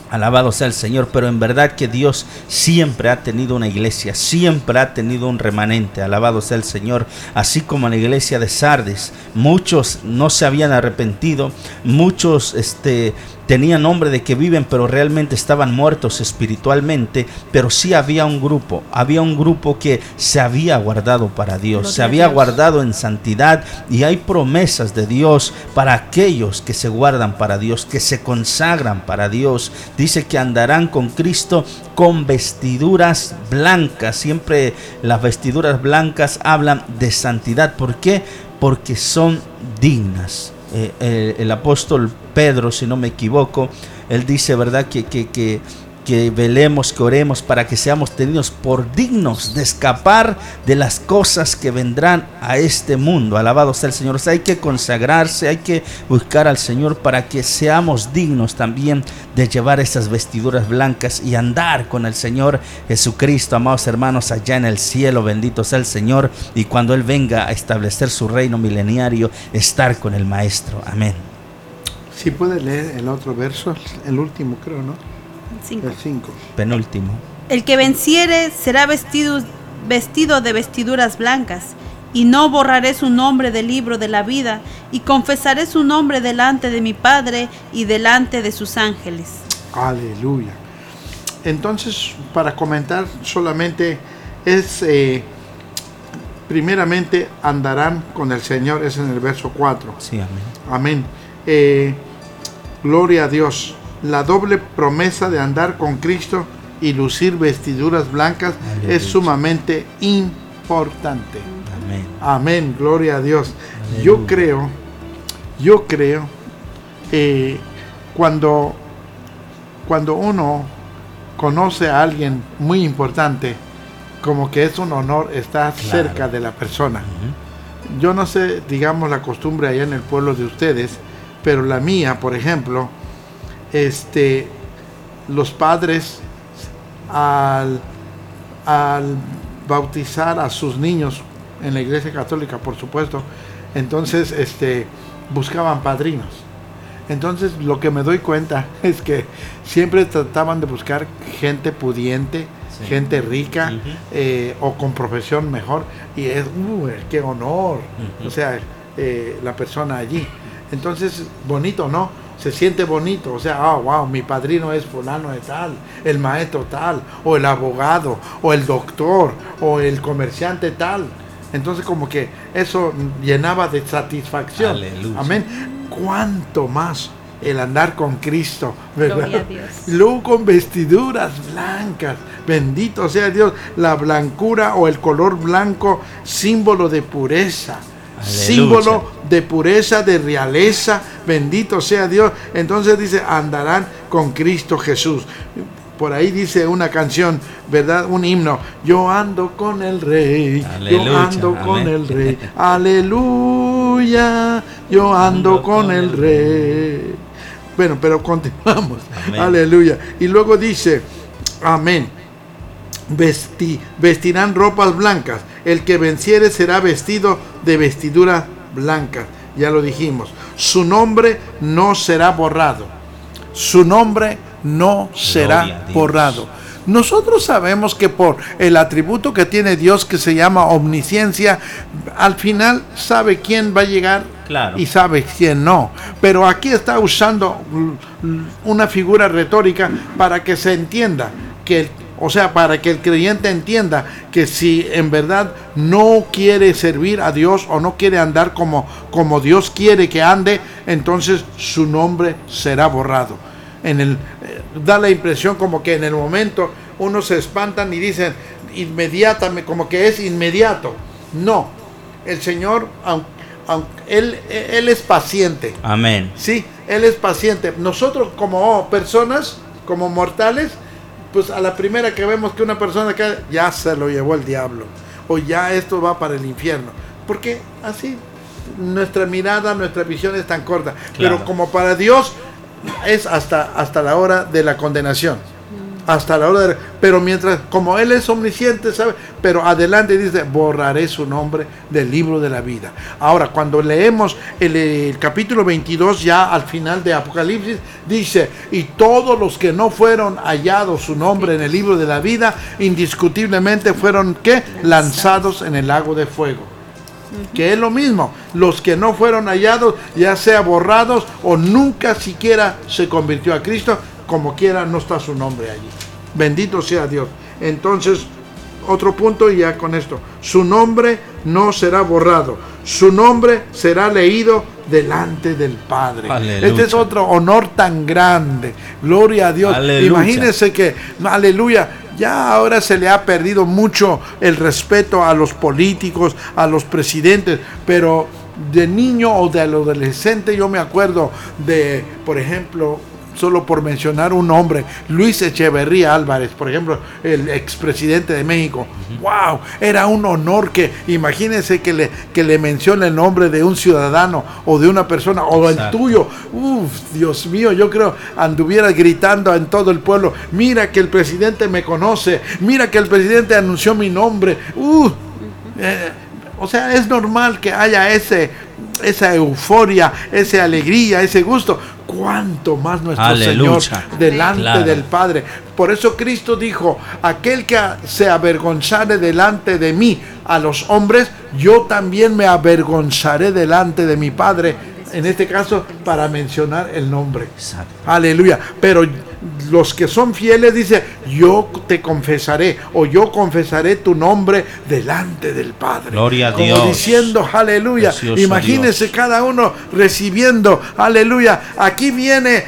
Alabado sea el Señor, pero en verdad que Dios siempre ha tenido una iglesia, siempre ha tenido un remanente. Alabado sea el Señor, así como en la iglesia de Sardis, muchos no se habían arrepentido, muchos este tenían nombre de que viven, pero realmente estaban muertos espiritualmente, pero sí había un grupo, había un grupo que se había guardado para Dios, Gloria se había Dios. guardado en santidad y hay promesas de Dios para aquellos que se guardan para Dios, que se consagran para Dios. Dice que andarán con Cristo con vestiduras blancas. Siempre las vestiduras blancas hablan de santidad. ¿Por qué? Porque son dignas. Eh, eh, el apóstol Pedro, si no me equivoco, él dice, ¿verdad? Que, que, que, que velemos, que oremos para que seamos tenidos por dignos de escapar de las cosas que vendrán a este mundo. Alabado sea el Señor. O hay que consagrarse, hay que buscar al Señor para que seamos dignos también de llevar esas vestiduras blancas y andar con el Señor Jesucristo, amados hermanos, allá en el cielo. Bendito sea el Señor. Y cuando Él venga a establecer su reino mileniario, estar con el Maestro. Amén. Si puede leer el otro verso, el último creo, ¿no? Cinco. El 5. Penúltimo. El que venciere será vestido, vestido de vestiduras blancas, y no borraré su nombre del libro de la vida, y confesaré su nombre delante de mi Padre y delante de sus ángeles. Aleluya. Entonces, para comentar solamente es, eh, primeramente, andarán con el Señor, es en el verso 4. Sí, amén. Amén. Eh, gloria a Dios. La doble promesa de andar con Cristo y lucir vestiduras blancas Aleluya. es sumamente importante. Amén. Amén, gloria a Dios. Aleluya. Yo creo, yo creo, eh, cuando, cuando uno conoce a alguien muy importante, como que es un honor estar Claro. cerca de la persona. Yo no sé, digamos, la costumbre allá en el pueblo de ustedes, pero la mía, por ejemplo, este, los padres al, al bautizar a sus niños en la iglesia católica, por supuesto, entonces este, buscaban padrinos. Entonces lo que me doy cuenta <laughs> es que siempre trataban de buscar gente pudiente, Sí. gente rica eh, o con profesión mejor. Y es, uh, qué honor. O sea, eh, la persona allí. Entonces, bonito, ¿no? Se siente bonito. O sea, ah, wow, mi padrino es fulano de tal, el maestro tal, o el abogado, o el doctor, o el comerciante tal. Entonces, como que eso llenaba de satisfacción. Aleluya. Amén. ¿Cuánto más el andar con Cristo? ¿verdad? Gloria a Dios. Luego con vestiduras blancas. Bendito sea Dios. La blancura o el color blanco, símbolo de pureza. Aleluya. Símbolo de pureza, de realeza. Bendito sea Dios. Entonces dice, andarán con Cristo Jesús. Por ahí dice una canción, ¿verdad? Un himno. Yo ando con el rey. Yo ando con el rey. Aleluya. Yo ando con el rey. Bueno, pero continuamos. Amén. Aleluya. Y luego dice, amén. Vesti- vestirán ropas blancas. El que venciere será vestido de vestiduras blancas. Ya lo dijimos. Su nombre no será borrado. Su nombre no será borrado. Nosotros sabemos que por el atributo que tiene Dios que se llama omnisciencia, al final sabe quién va a llegar Claro. y sabe quién no. Pero aquí está usando una figura retórica para que se entienda que el- o sea, para que el creyente entienda que si en verdad no quiere servir a Dios o no quiere andar como, como Dios quiere que ande, entonces su nombre será borrado. En el, eh, da la impresión como que en el momento unos se espantan y dicen inmediatamente, como que es inmediato. No, el Señor, aunque, él, él es paciente. Amén. Sí, Él es paciente. Nosotros como personas, como mortales, pues a la primera que vemos que una persona cae, ya se lo llevó el diablo. O ya esto va para el infierno. Porque así nuestra mirada, nuestra visión es tan corta. Claro. Pero como para Dios es hasta, hasta la hora de la condenación. Hasta la hora de... Pero mientras, como Él es omnisciente, ¿sabe? Pero adelante dice, borraré su nombre del libro de la vida. Ahora, cuando leemos el, el capítulo 22, ya al final de Apocalipsis, dice, y todos los que no fueron hallados su nombre en el libro de la vida, indiscutiblemente fueron, ¿qué? Lanzados en el lago de fuego que es lo mismo, los que no fueron hallados, ya sea borrados o nunca siquiera se convirtió a Cristo, como quiera no está su nombre allí. Bendito sea Dios. Entonces, otro punto y ya con esto, su nombre no será borrado, su nombre será leído delante del Padre. Aleluya. Este es otro honor tan grande. Gloria a Dios. Aleluya. Imagínense que, aleluya, ya ahora se le ha perdido mucho el respeto a los políticos, a los presidentes, pero de niño o de adolescente yo me acuerdo de, por ejemplo, solo por mencionar un nombre, Luis Echeverría Álvarez, por ejemplo, el expresidente de México. ¡Wow! Era un honor que, imagínense que le, que le mencione el nombre de un ciudadano o de una persona o el Exacto. tuyo. Uf, Dios mío, yo creo anduviera gritando en todo el pueblo, mira que el presidente me conoce, mira que el presidente anunció mi nombre. Uh, eh, o sea, es normal que haya ese, esa euforia, esa alegría, ese gusto. Cuánto más nuestro Aleluya. Señor delante Claro. del Padre. Por eso Cristo dijo, aquel que se avergonzare delante de mí a los hombres, yo también me avergonzaré delante de mi Padre. En este caso, para mencionar el nombre. Exacto. Aleluya. Pero los que son fieles dice, yo te confesaré o yo confesaré tu nombre delante del Padre. Gloria a Como Dios. diciendo, aleluya. Precioso Imagínense cada uno recibiendo, aleluya. Aquí viene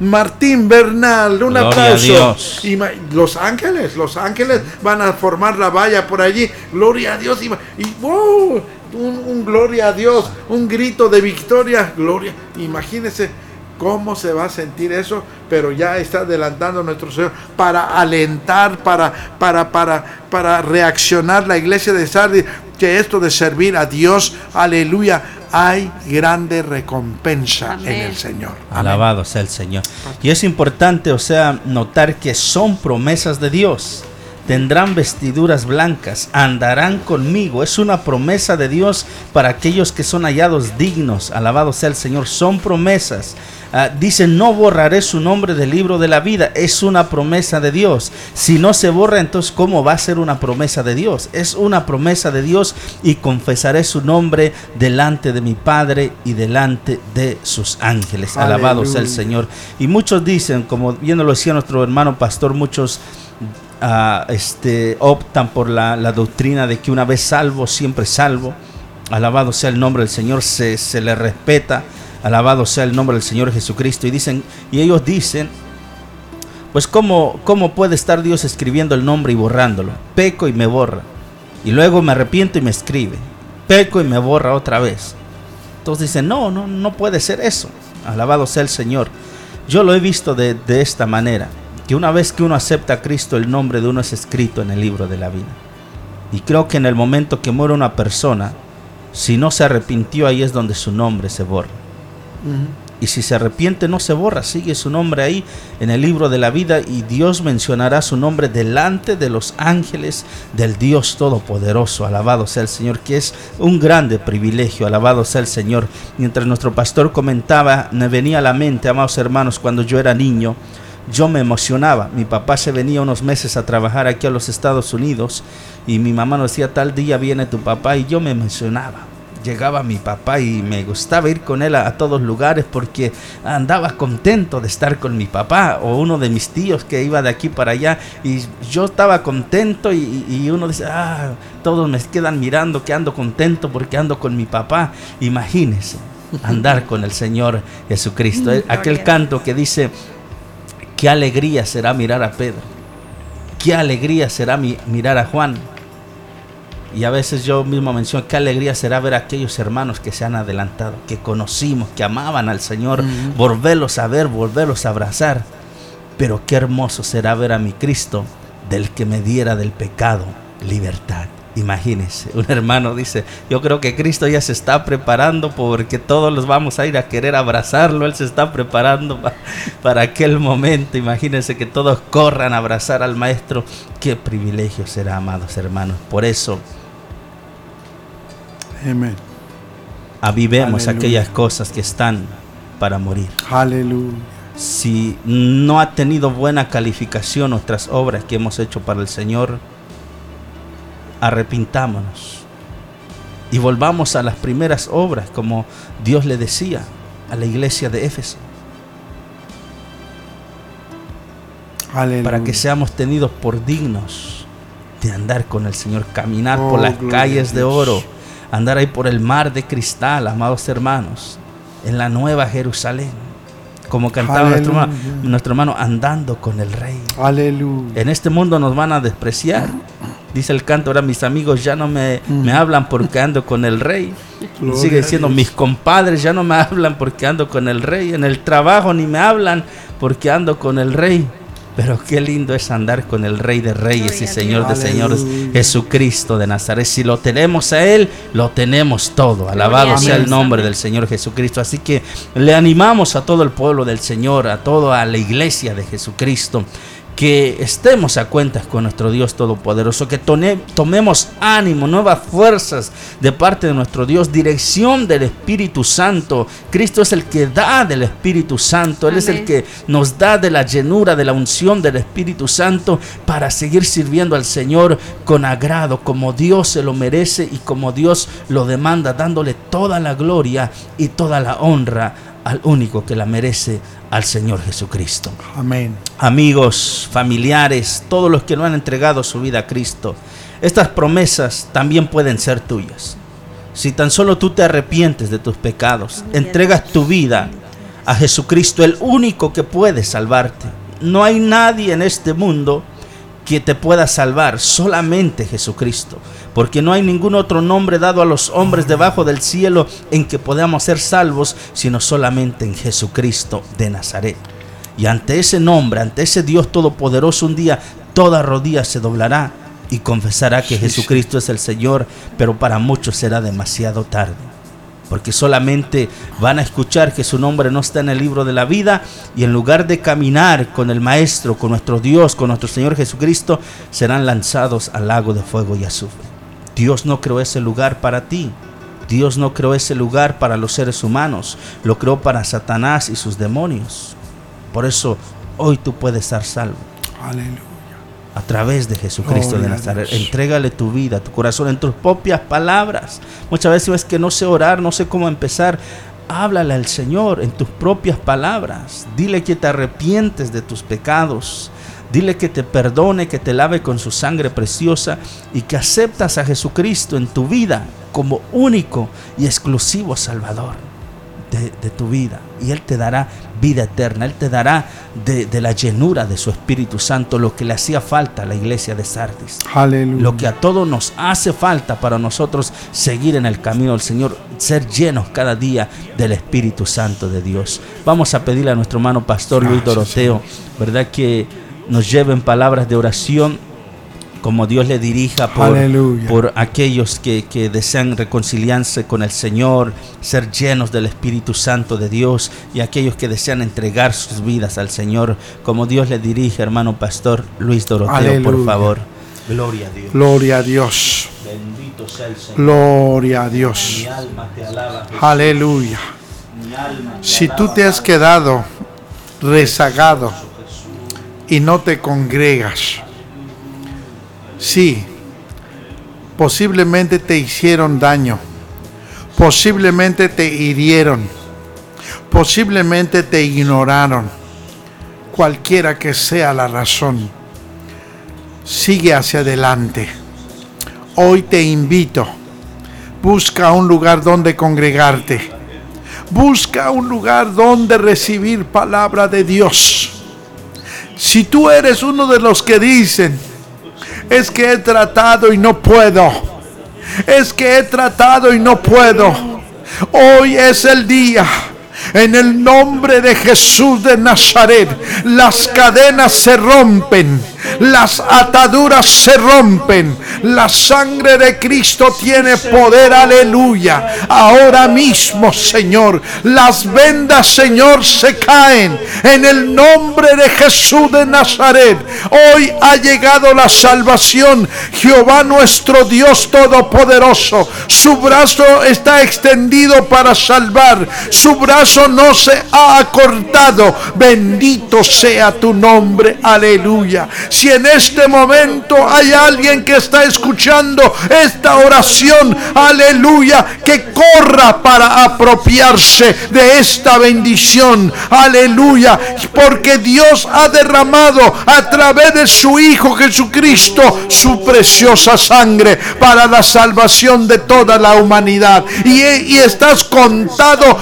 Martín Bernal, un Gloria a aplauso. Dios. Ima- los ángeles, los ángeles van a formar la valla por allí. Gloria a Dios. Y, y, wow, un, un gloria a Dios, un grito de victoria. Gloria. Imagínense cómo se va a sentir eso, pero ya está adelantando nuestro Señor para alentar, para, para, para, para reaccionar la iglesia de Sardis, que esto de servir a Dios, aleluya, hay grande recompensa en el Señor. Amén. Alabado sea el Señor. Y es importante, o sea, notar que son promesas de Dios. Tendrán vestiduras blancas, andarán conmigo. Es una promesa de Dios para aquellos que son hallados dignos. Alabado sea el Señor. Son promesas. Ah, dice, no borraré su nombre del libro de la vida. Es una promesa de Dios. Si no se borra, entonces ¿cómo va a ser una promesa de Dios? Es una promesa de Dios y confesaré su nombre delante de mi Padre y delante de sus ángeles. Alabado sea el. Señor. Y muchos dicen, como bien lo decía nuestro hermano pastor, muchos este, optan por la, la doctrina de que una vez salvo, siempre salvo. Alabado sea el nombre del Señor, se, se le respeta. Alabado sea el nombre del Señor Jesucristo. Y dicen, y ellos dicen, pues ¿cómo, cómo puede estar Dios escribiendo el nombre y borrándolo. Peco y me borra. Y luego me arrepiento y me escribe. Peco y me borra otra vez. Entonces dicen, no, no, no puede ser eso. Alabado sea el Señor. Yo lo he visto de, de esta manera. Que una vez que uno acepta a Cristo, el nombre de uno es escrito en el libro de la vida. Y creo que en el momento que muere una persona, si no se arrepintió, ahí es donde su nombre se borra. Y si se arrepiente, no se borra, sigue su nombre ahí en el libro de la vida y Dios mencionará su nombre delante de los ángeles del Dios Todopoderoso. Alabado sea el Señor, que es un grande privilegio. Alabado sea el Señor. Mientras nuestro pastor comentaba, me venía a la mente, amados hermanos, cuando yo era niño, yo me emocionaba. Mi papá se venía unos meses a trabajar aquí a los Estados Unidos y mi mamá nos decía, tal día viene tu papá y yo me emocionaba llegaba mi papá y me gustaba ir con él a, a, todos lugares porque andaba contento de estar con mi papá o uno de mis tíos que iba de aquí para allá y yo estaba contento y, y uno dice, ah, todos me quedan mirando que ando contento porque ando con mi papá. Imagínense andar con el Señor Jesucristo. <laughs> Aquel canto que dice, qué alegría será mirar a Pedro, qué alegría será mi, mirar a Juan. Y a veces yo mismo menciono qué alegría será ver a aquellos hermanos que se han adelantado, que conocimos, que amaban al Señor, uh -huh. volverlos a ver, volverlos a abrazar. Pero qué hermoso será ver a mi Cristo, del que me diera del pecado libertad. Imagínense, un hermano dice, yo creo que Cristo ya se está preparando porque todos los vamos a ir a querer abrazarlo, Él se está preparando para aquel momento. Imagínense que todos corran a abrazar al Maestro. Qué privilegio será, amados hermanos. Por eso, Amén. avivemos Aleluya. aquellas cosas que están para morir. Aleluya. Si no ha tenido buena calificación nuestras obras que hemos hecho para el Señor, arrepintámonos y volvamos a las primeras obras, como Dios le decía a la iglesia de Éfeso, Aleluya. para que seamos tenidos por dignos de andar con el Señor, caminar Oh, por las gloria calles de oro, andar ahí por el mar de cristal, amados hermanos, en la nueva Jerusalén, como cantaba nuestro hermano, nuestro hermano, andando con el Rey. Aleluya. En este mundo nos van a despreciar. Dice el canto, ahora mis amigos ya no me, me hablan porque ando con el rey. <laughs> Gloria sigue diciendo, mis compadres ya no me hablan porque ando con el rey. En el trabajo ni me hablan porque ando con el rey. Pero qué lindo es andar con el rey de reyes y señor de señores. Jesucristo de Nazaret. Si lo tenemos a Él, lo tenemos todo. Alabado sea el nombre del Señor Jesucristo. Así que le animamos a todo el pueblo del Señor, a toda la iglesia de Jesucristo, que estemos a cuentas con nuestro Dios Todopoderoso, que tone- tomemos ánimo, nuevas fuerzas de parte de nuestro Dios, dirección del Espíritu Santo. Cristo es el que da del Espíritu Santo, Él es el que nos da de la llenura, de la unción del Espíritu Santo para seguir sirviendo al Señor con agrado, como Dios se lo merece y como Dios lo demanda, dándole toda la gloria y toda la honra al único que la merece, al Señor Jesucristo Amén. amigos, familiares, todos los que no han entregado su vida a Cristo, estas promesas también pueden ser tuyas. Si tan solo tú te arrepientes de tus pecados, entregas tu vida a Jesucristo, el único que puede salvarte. No hay nadie en este mundo que te pueda salvar, solamente Jesucristo, porque no hay ningún otro nombre dado a los hombres debajo del cielo en que podamos ser salvos, sino solamente en Jesucristo de Nazaret. Y ante ese nombre, ante ese Dios todopoderoso, un día toda rodilla se doblará y confesará que Jesucristo es el Señor, pero para muchos será demasiado tarde. Porque solamente van a escuchar que su nombre no está en el libro de la vida y en lugar de caminar con el Maestro, con nuestro Dios, con nuestro Señor Jesucristo, serán lanzados al lago de fuego y azufre. Dios no creó ese lugar para ti. Dios no creó ese lugar para los seres humanos. Lo creó para Satanás y sus demonios. Por eso hoy tú puedes estar salvo Aleluya. A través de Jesucristo de Nazaret. Dios. Entrégale tu vida, tu corazón en tus propias palabras. Muchas veces es que no sé orar, no sé cómo empezar. Háblale al Señor en tus propias palabras. Dile que te arrepientes de tus pecados. Dile que te perdone, que te lave con su sangre preciosa y que aceptas a Jesucristo en tu vida como único y exclusivo Salvador de, de tu vida. Y Él te dará vida eterna. Él te dará de, de la llenura de su Espíritu Santo lo que le hacía falta a la iglesia de Sardis. Aleluya. Lo que a todos nos hace falta para nosotros seguir en el camino del Señor, ser llenos cada día del Espíritu Santo de Dios. Vamos a pedirle a nuestro hermano pastor Luis Doroteo, ¿verdad? Que nos lleven palabras de oración como Dios le dirija por, Aleluya. por aquellos que, que desean reconciliarse con el Señor, ser llenos del Espíritu Santo de Dios y aquellos que desean entregar sus vidas al Señor, como Dios le dirige, hermano pastor Luis Doroteo, por favor. Gloria a Dios. Gloria a Dios. Bendito sea el Señor. Gloria a Dios. Mi alma te alaba. Jesús. Aleluya. Mi alma te Si tú te has quedado rezagado y no te congregas, sí, posiblemente te hicieron daño, posiblemente te hirieron, posiblemente te ignoraron, cualquiera que sea la razón, sigue hacia adelante. Hoy te invito, busca un lugar donde congregarte. Busca un lugar donde recibir palabra de Dios. Si tú eres uno de los que dicen, es que he tratado y no puedo. Es que he tratado y no puedo. Hoy es el día. En el nombre de Jesús de Nazaret, las cadenas se rompen, las ataduras se rompen. La sangre de Cristo tiene poder, aleluya. Ahora mismo, Señor, las vendas, Señor, se caen en el nombre de Jesús de Nazaret. Hoy ha llegado la salvación. Jehová nuestro Dios Todopoderoso. Su brazo está extendido para salvar. Su brazo no se ha acortado. Bendito sea tu nombre. Aleluya. Si en este momento hay alguien que está escuchando esta oración, aleluya, que corra para apropiarse de esta bendición. Aleluya. Porque Dios ha derramado a través de su Hijo Jesucristo su preciosa sangre para la salvación de toda la humanidad. Y, estás contado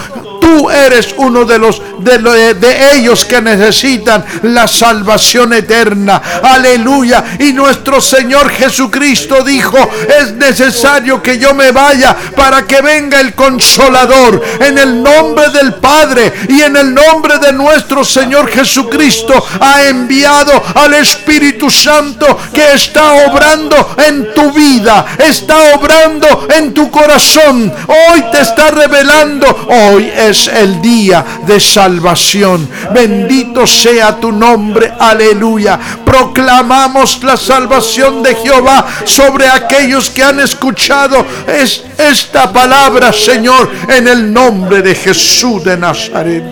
tú eres uno de los de, de, ellos que necesitan la salvación eterna. Aleluya. Y nuestro Señor Jesucristo dijo, es necesario que yo me vaya para que venga el consolador en el nombre del Padre y en el nombre de nuestro Señor Jesucristo ha enviado al Espíritu Santo que está obrando en tu vida, está obrando en tu corazón. Hoy te está revelando, hoy es el día de salvación. Bendito sea tu nombre, aleluya. Proclamamos la salvación de Jehová sobre aquellos que han escuchado es, esta palabra, Señor, en el nombre de Jesús de Nazaret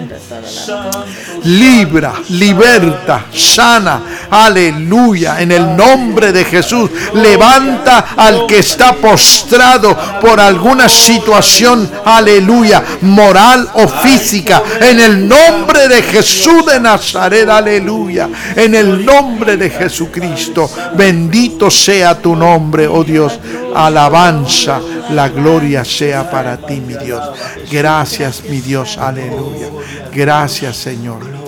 libra, liberta, sana. Aleluya. En el nombre de Jesús. Levanta al que está postrado por alguna situación. Aleluya. Moral o física. En el nombre de Jesús de Nazaret. Aleluya. En el nombre de Jesucristo. Bendito sea tu nombre, oh Dios. Alabanza. La gloria sea para ti, mi Dios. Gracias, mi Dios. Aleluya. Gracias, Señor.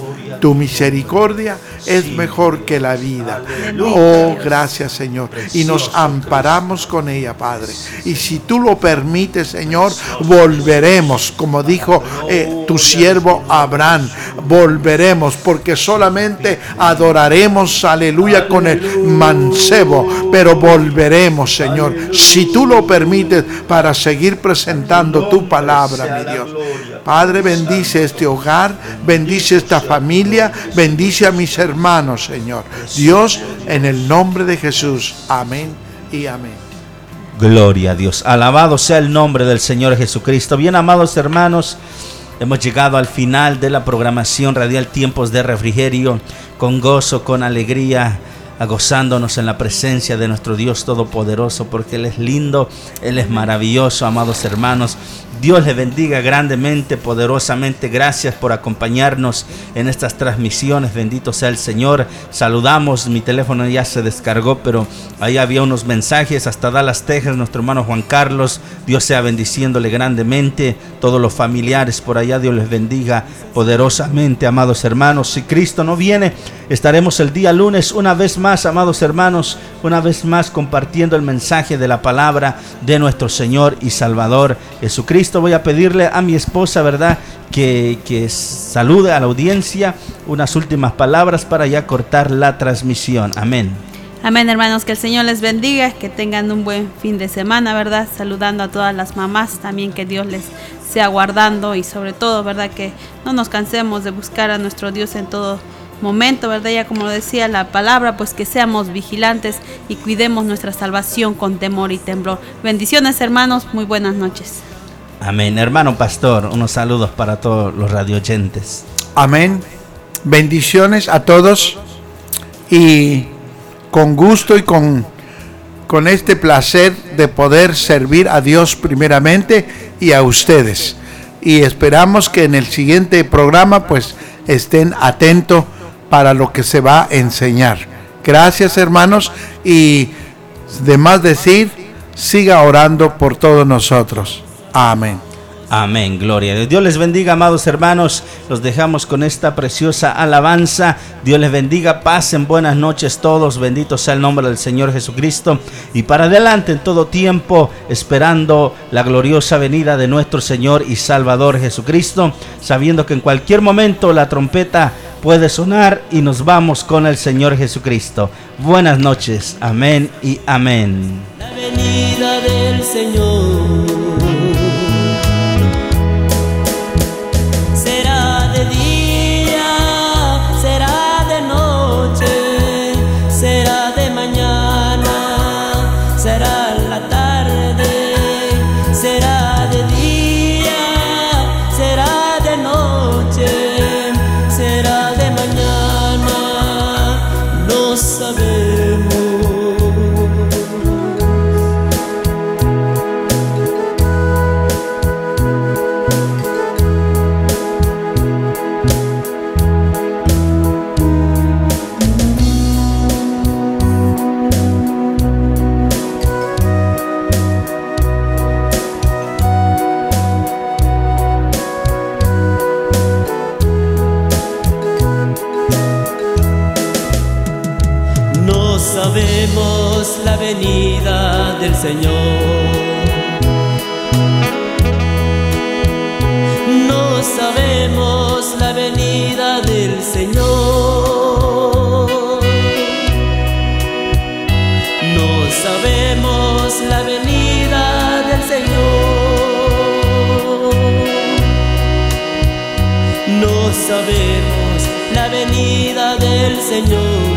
Tu misericordia es mejor que la vida. Oh, gracias Señor. Y nos amparamos con ella, Padre. Y si tú lo permites, Señor, volveremos, como dijo eh, tu siervo Abraham, volveremos porque solamente adoraremos, aleluya, con el mancebo, pero volveremos, Señor, si tú lo permites, para seguir presentando tu palabra, mi Dios. Padre, bendice este hogar, bendice esta familia, bendice a mis hermanos, Señor. Dios, en el nombre de Jesús. Amén y amén. Gloria a Dios. Alabado sea el nombre del Señor Jesucristo. Bien amados hermanos, hemos llegado al final de la programación radial Tiempos de Refrigerio, con gozo, con alegría gozándonos en la presencia de nuestro Dios Todopoderoso, porque Él es lindo, Él es maravilloso, amados hermanos. Dios les bendiga grandemente, poderosamente. Gracias por acompañarnos en estas transmisiones. Bendito sea el Señor. Saludamos. Mi teléfono ya se descargó, pero ahí había unos mensajes hasta Dallas, Texas. Nuestro hermano Juan Carlos. Dios sea bendiciéndole grandemente. Todos los familiares por allá, Dios les bendiga poderosamente, amados hermanos. Si Cristo no viene, estaremos el día lunes una vez más, amados hermanos, una vez más compartiendo el mensaje de la palabra de nuestro Señor y Salvador Jesucristo voy a pedirle a mi esposa, ¿verdad? Que, que salude a la audiencia unas últimas palabras para ya cortar la transmisión. Amén. Amén, hermanos, que el Señor les bendiga, que tengan un buen fin de semana, ¿verdad? Saludando a todas las mamás, también que Dios les sea guardando y sobre todo, ¿verdad? Que no nos cansemos de buscar a nuestro Dios en todo momento, ¿verdad? Ya como decía la palabra, pues que seamos vigilantes y cuidemos nuestra salvación con temor y temblor. Bendiciones, hermanos, muy buenas noches. Amén. Hermano pastor, unos saludos para todos los radioyentes. Amén. Bendiciones a todos y con gusto y con, con este placer de poder servir a Dios primeramente y a ustedes. Y esperamos que en el siguiente programa pues estén atentos para lo que se va a enseñar. Gracias hermanos y de más decir, siga orando por todos nosotros. Amén. Amén, gloria Dios. Dios les bendiga, amados hermanos. Los dejamos con esta preciosa alabanza. Dios les bendiga, pasen buenas noches todos. Bendito sea el nombre del Señor Jesucristo. Y para adelante en todo tiempo, esperando la gloriosa venida de nuestro Señor y Salvador Jesucristo, sabiendo que en cualquier momento la trompeta puede sonar y nos vamos con el Señor Jesucristo. Buenas noches, amén y amén. La venida del Señor Señor. No sabemos la venida del Señor. No sabemos la venida del Señor. No sabemos la venida del Señor.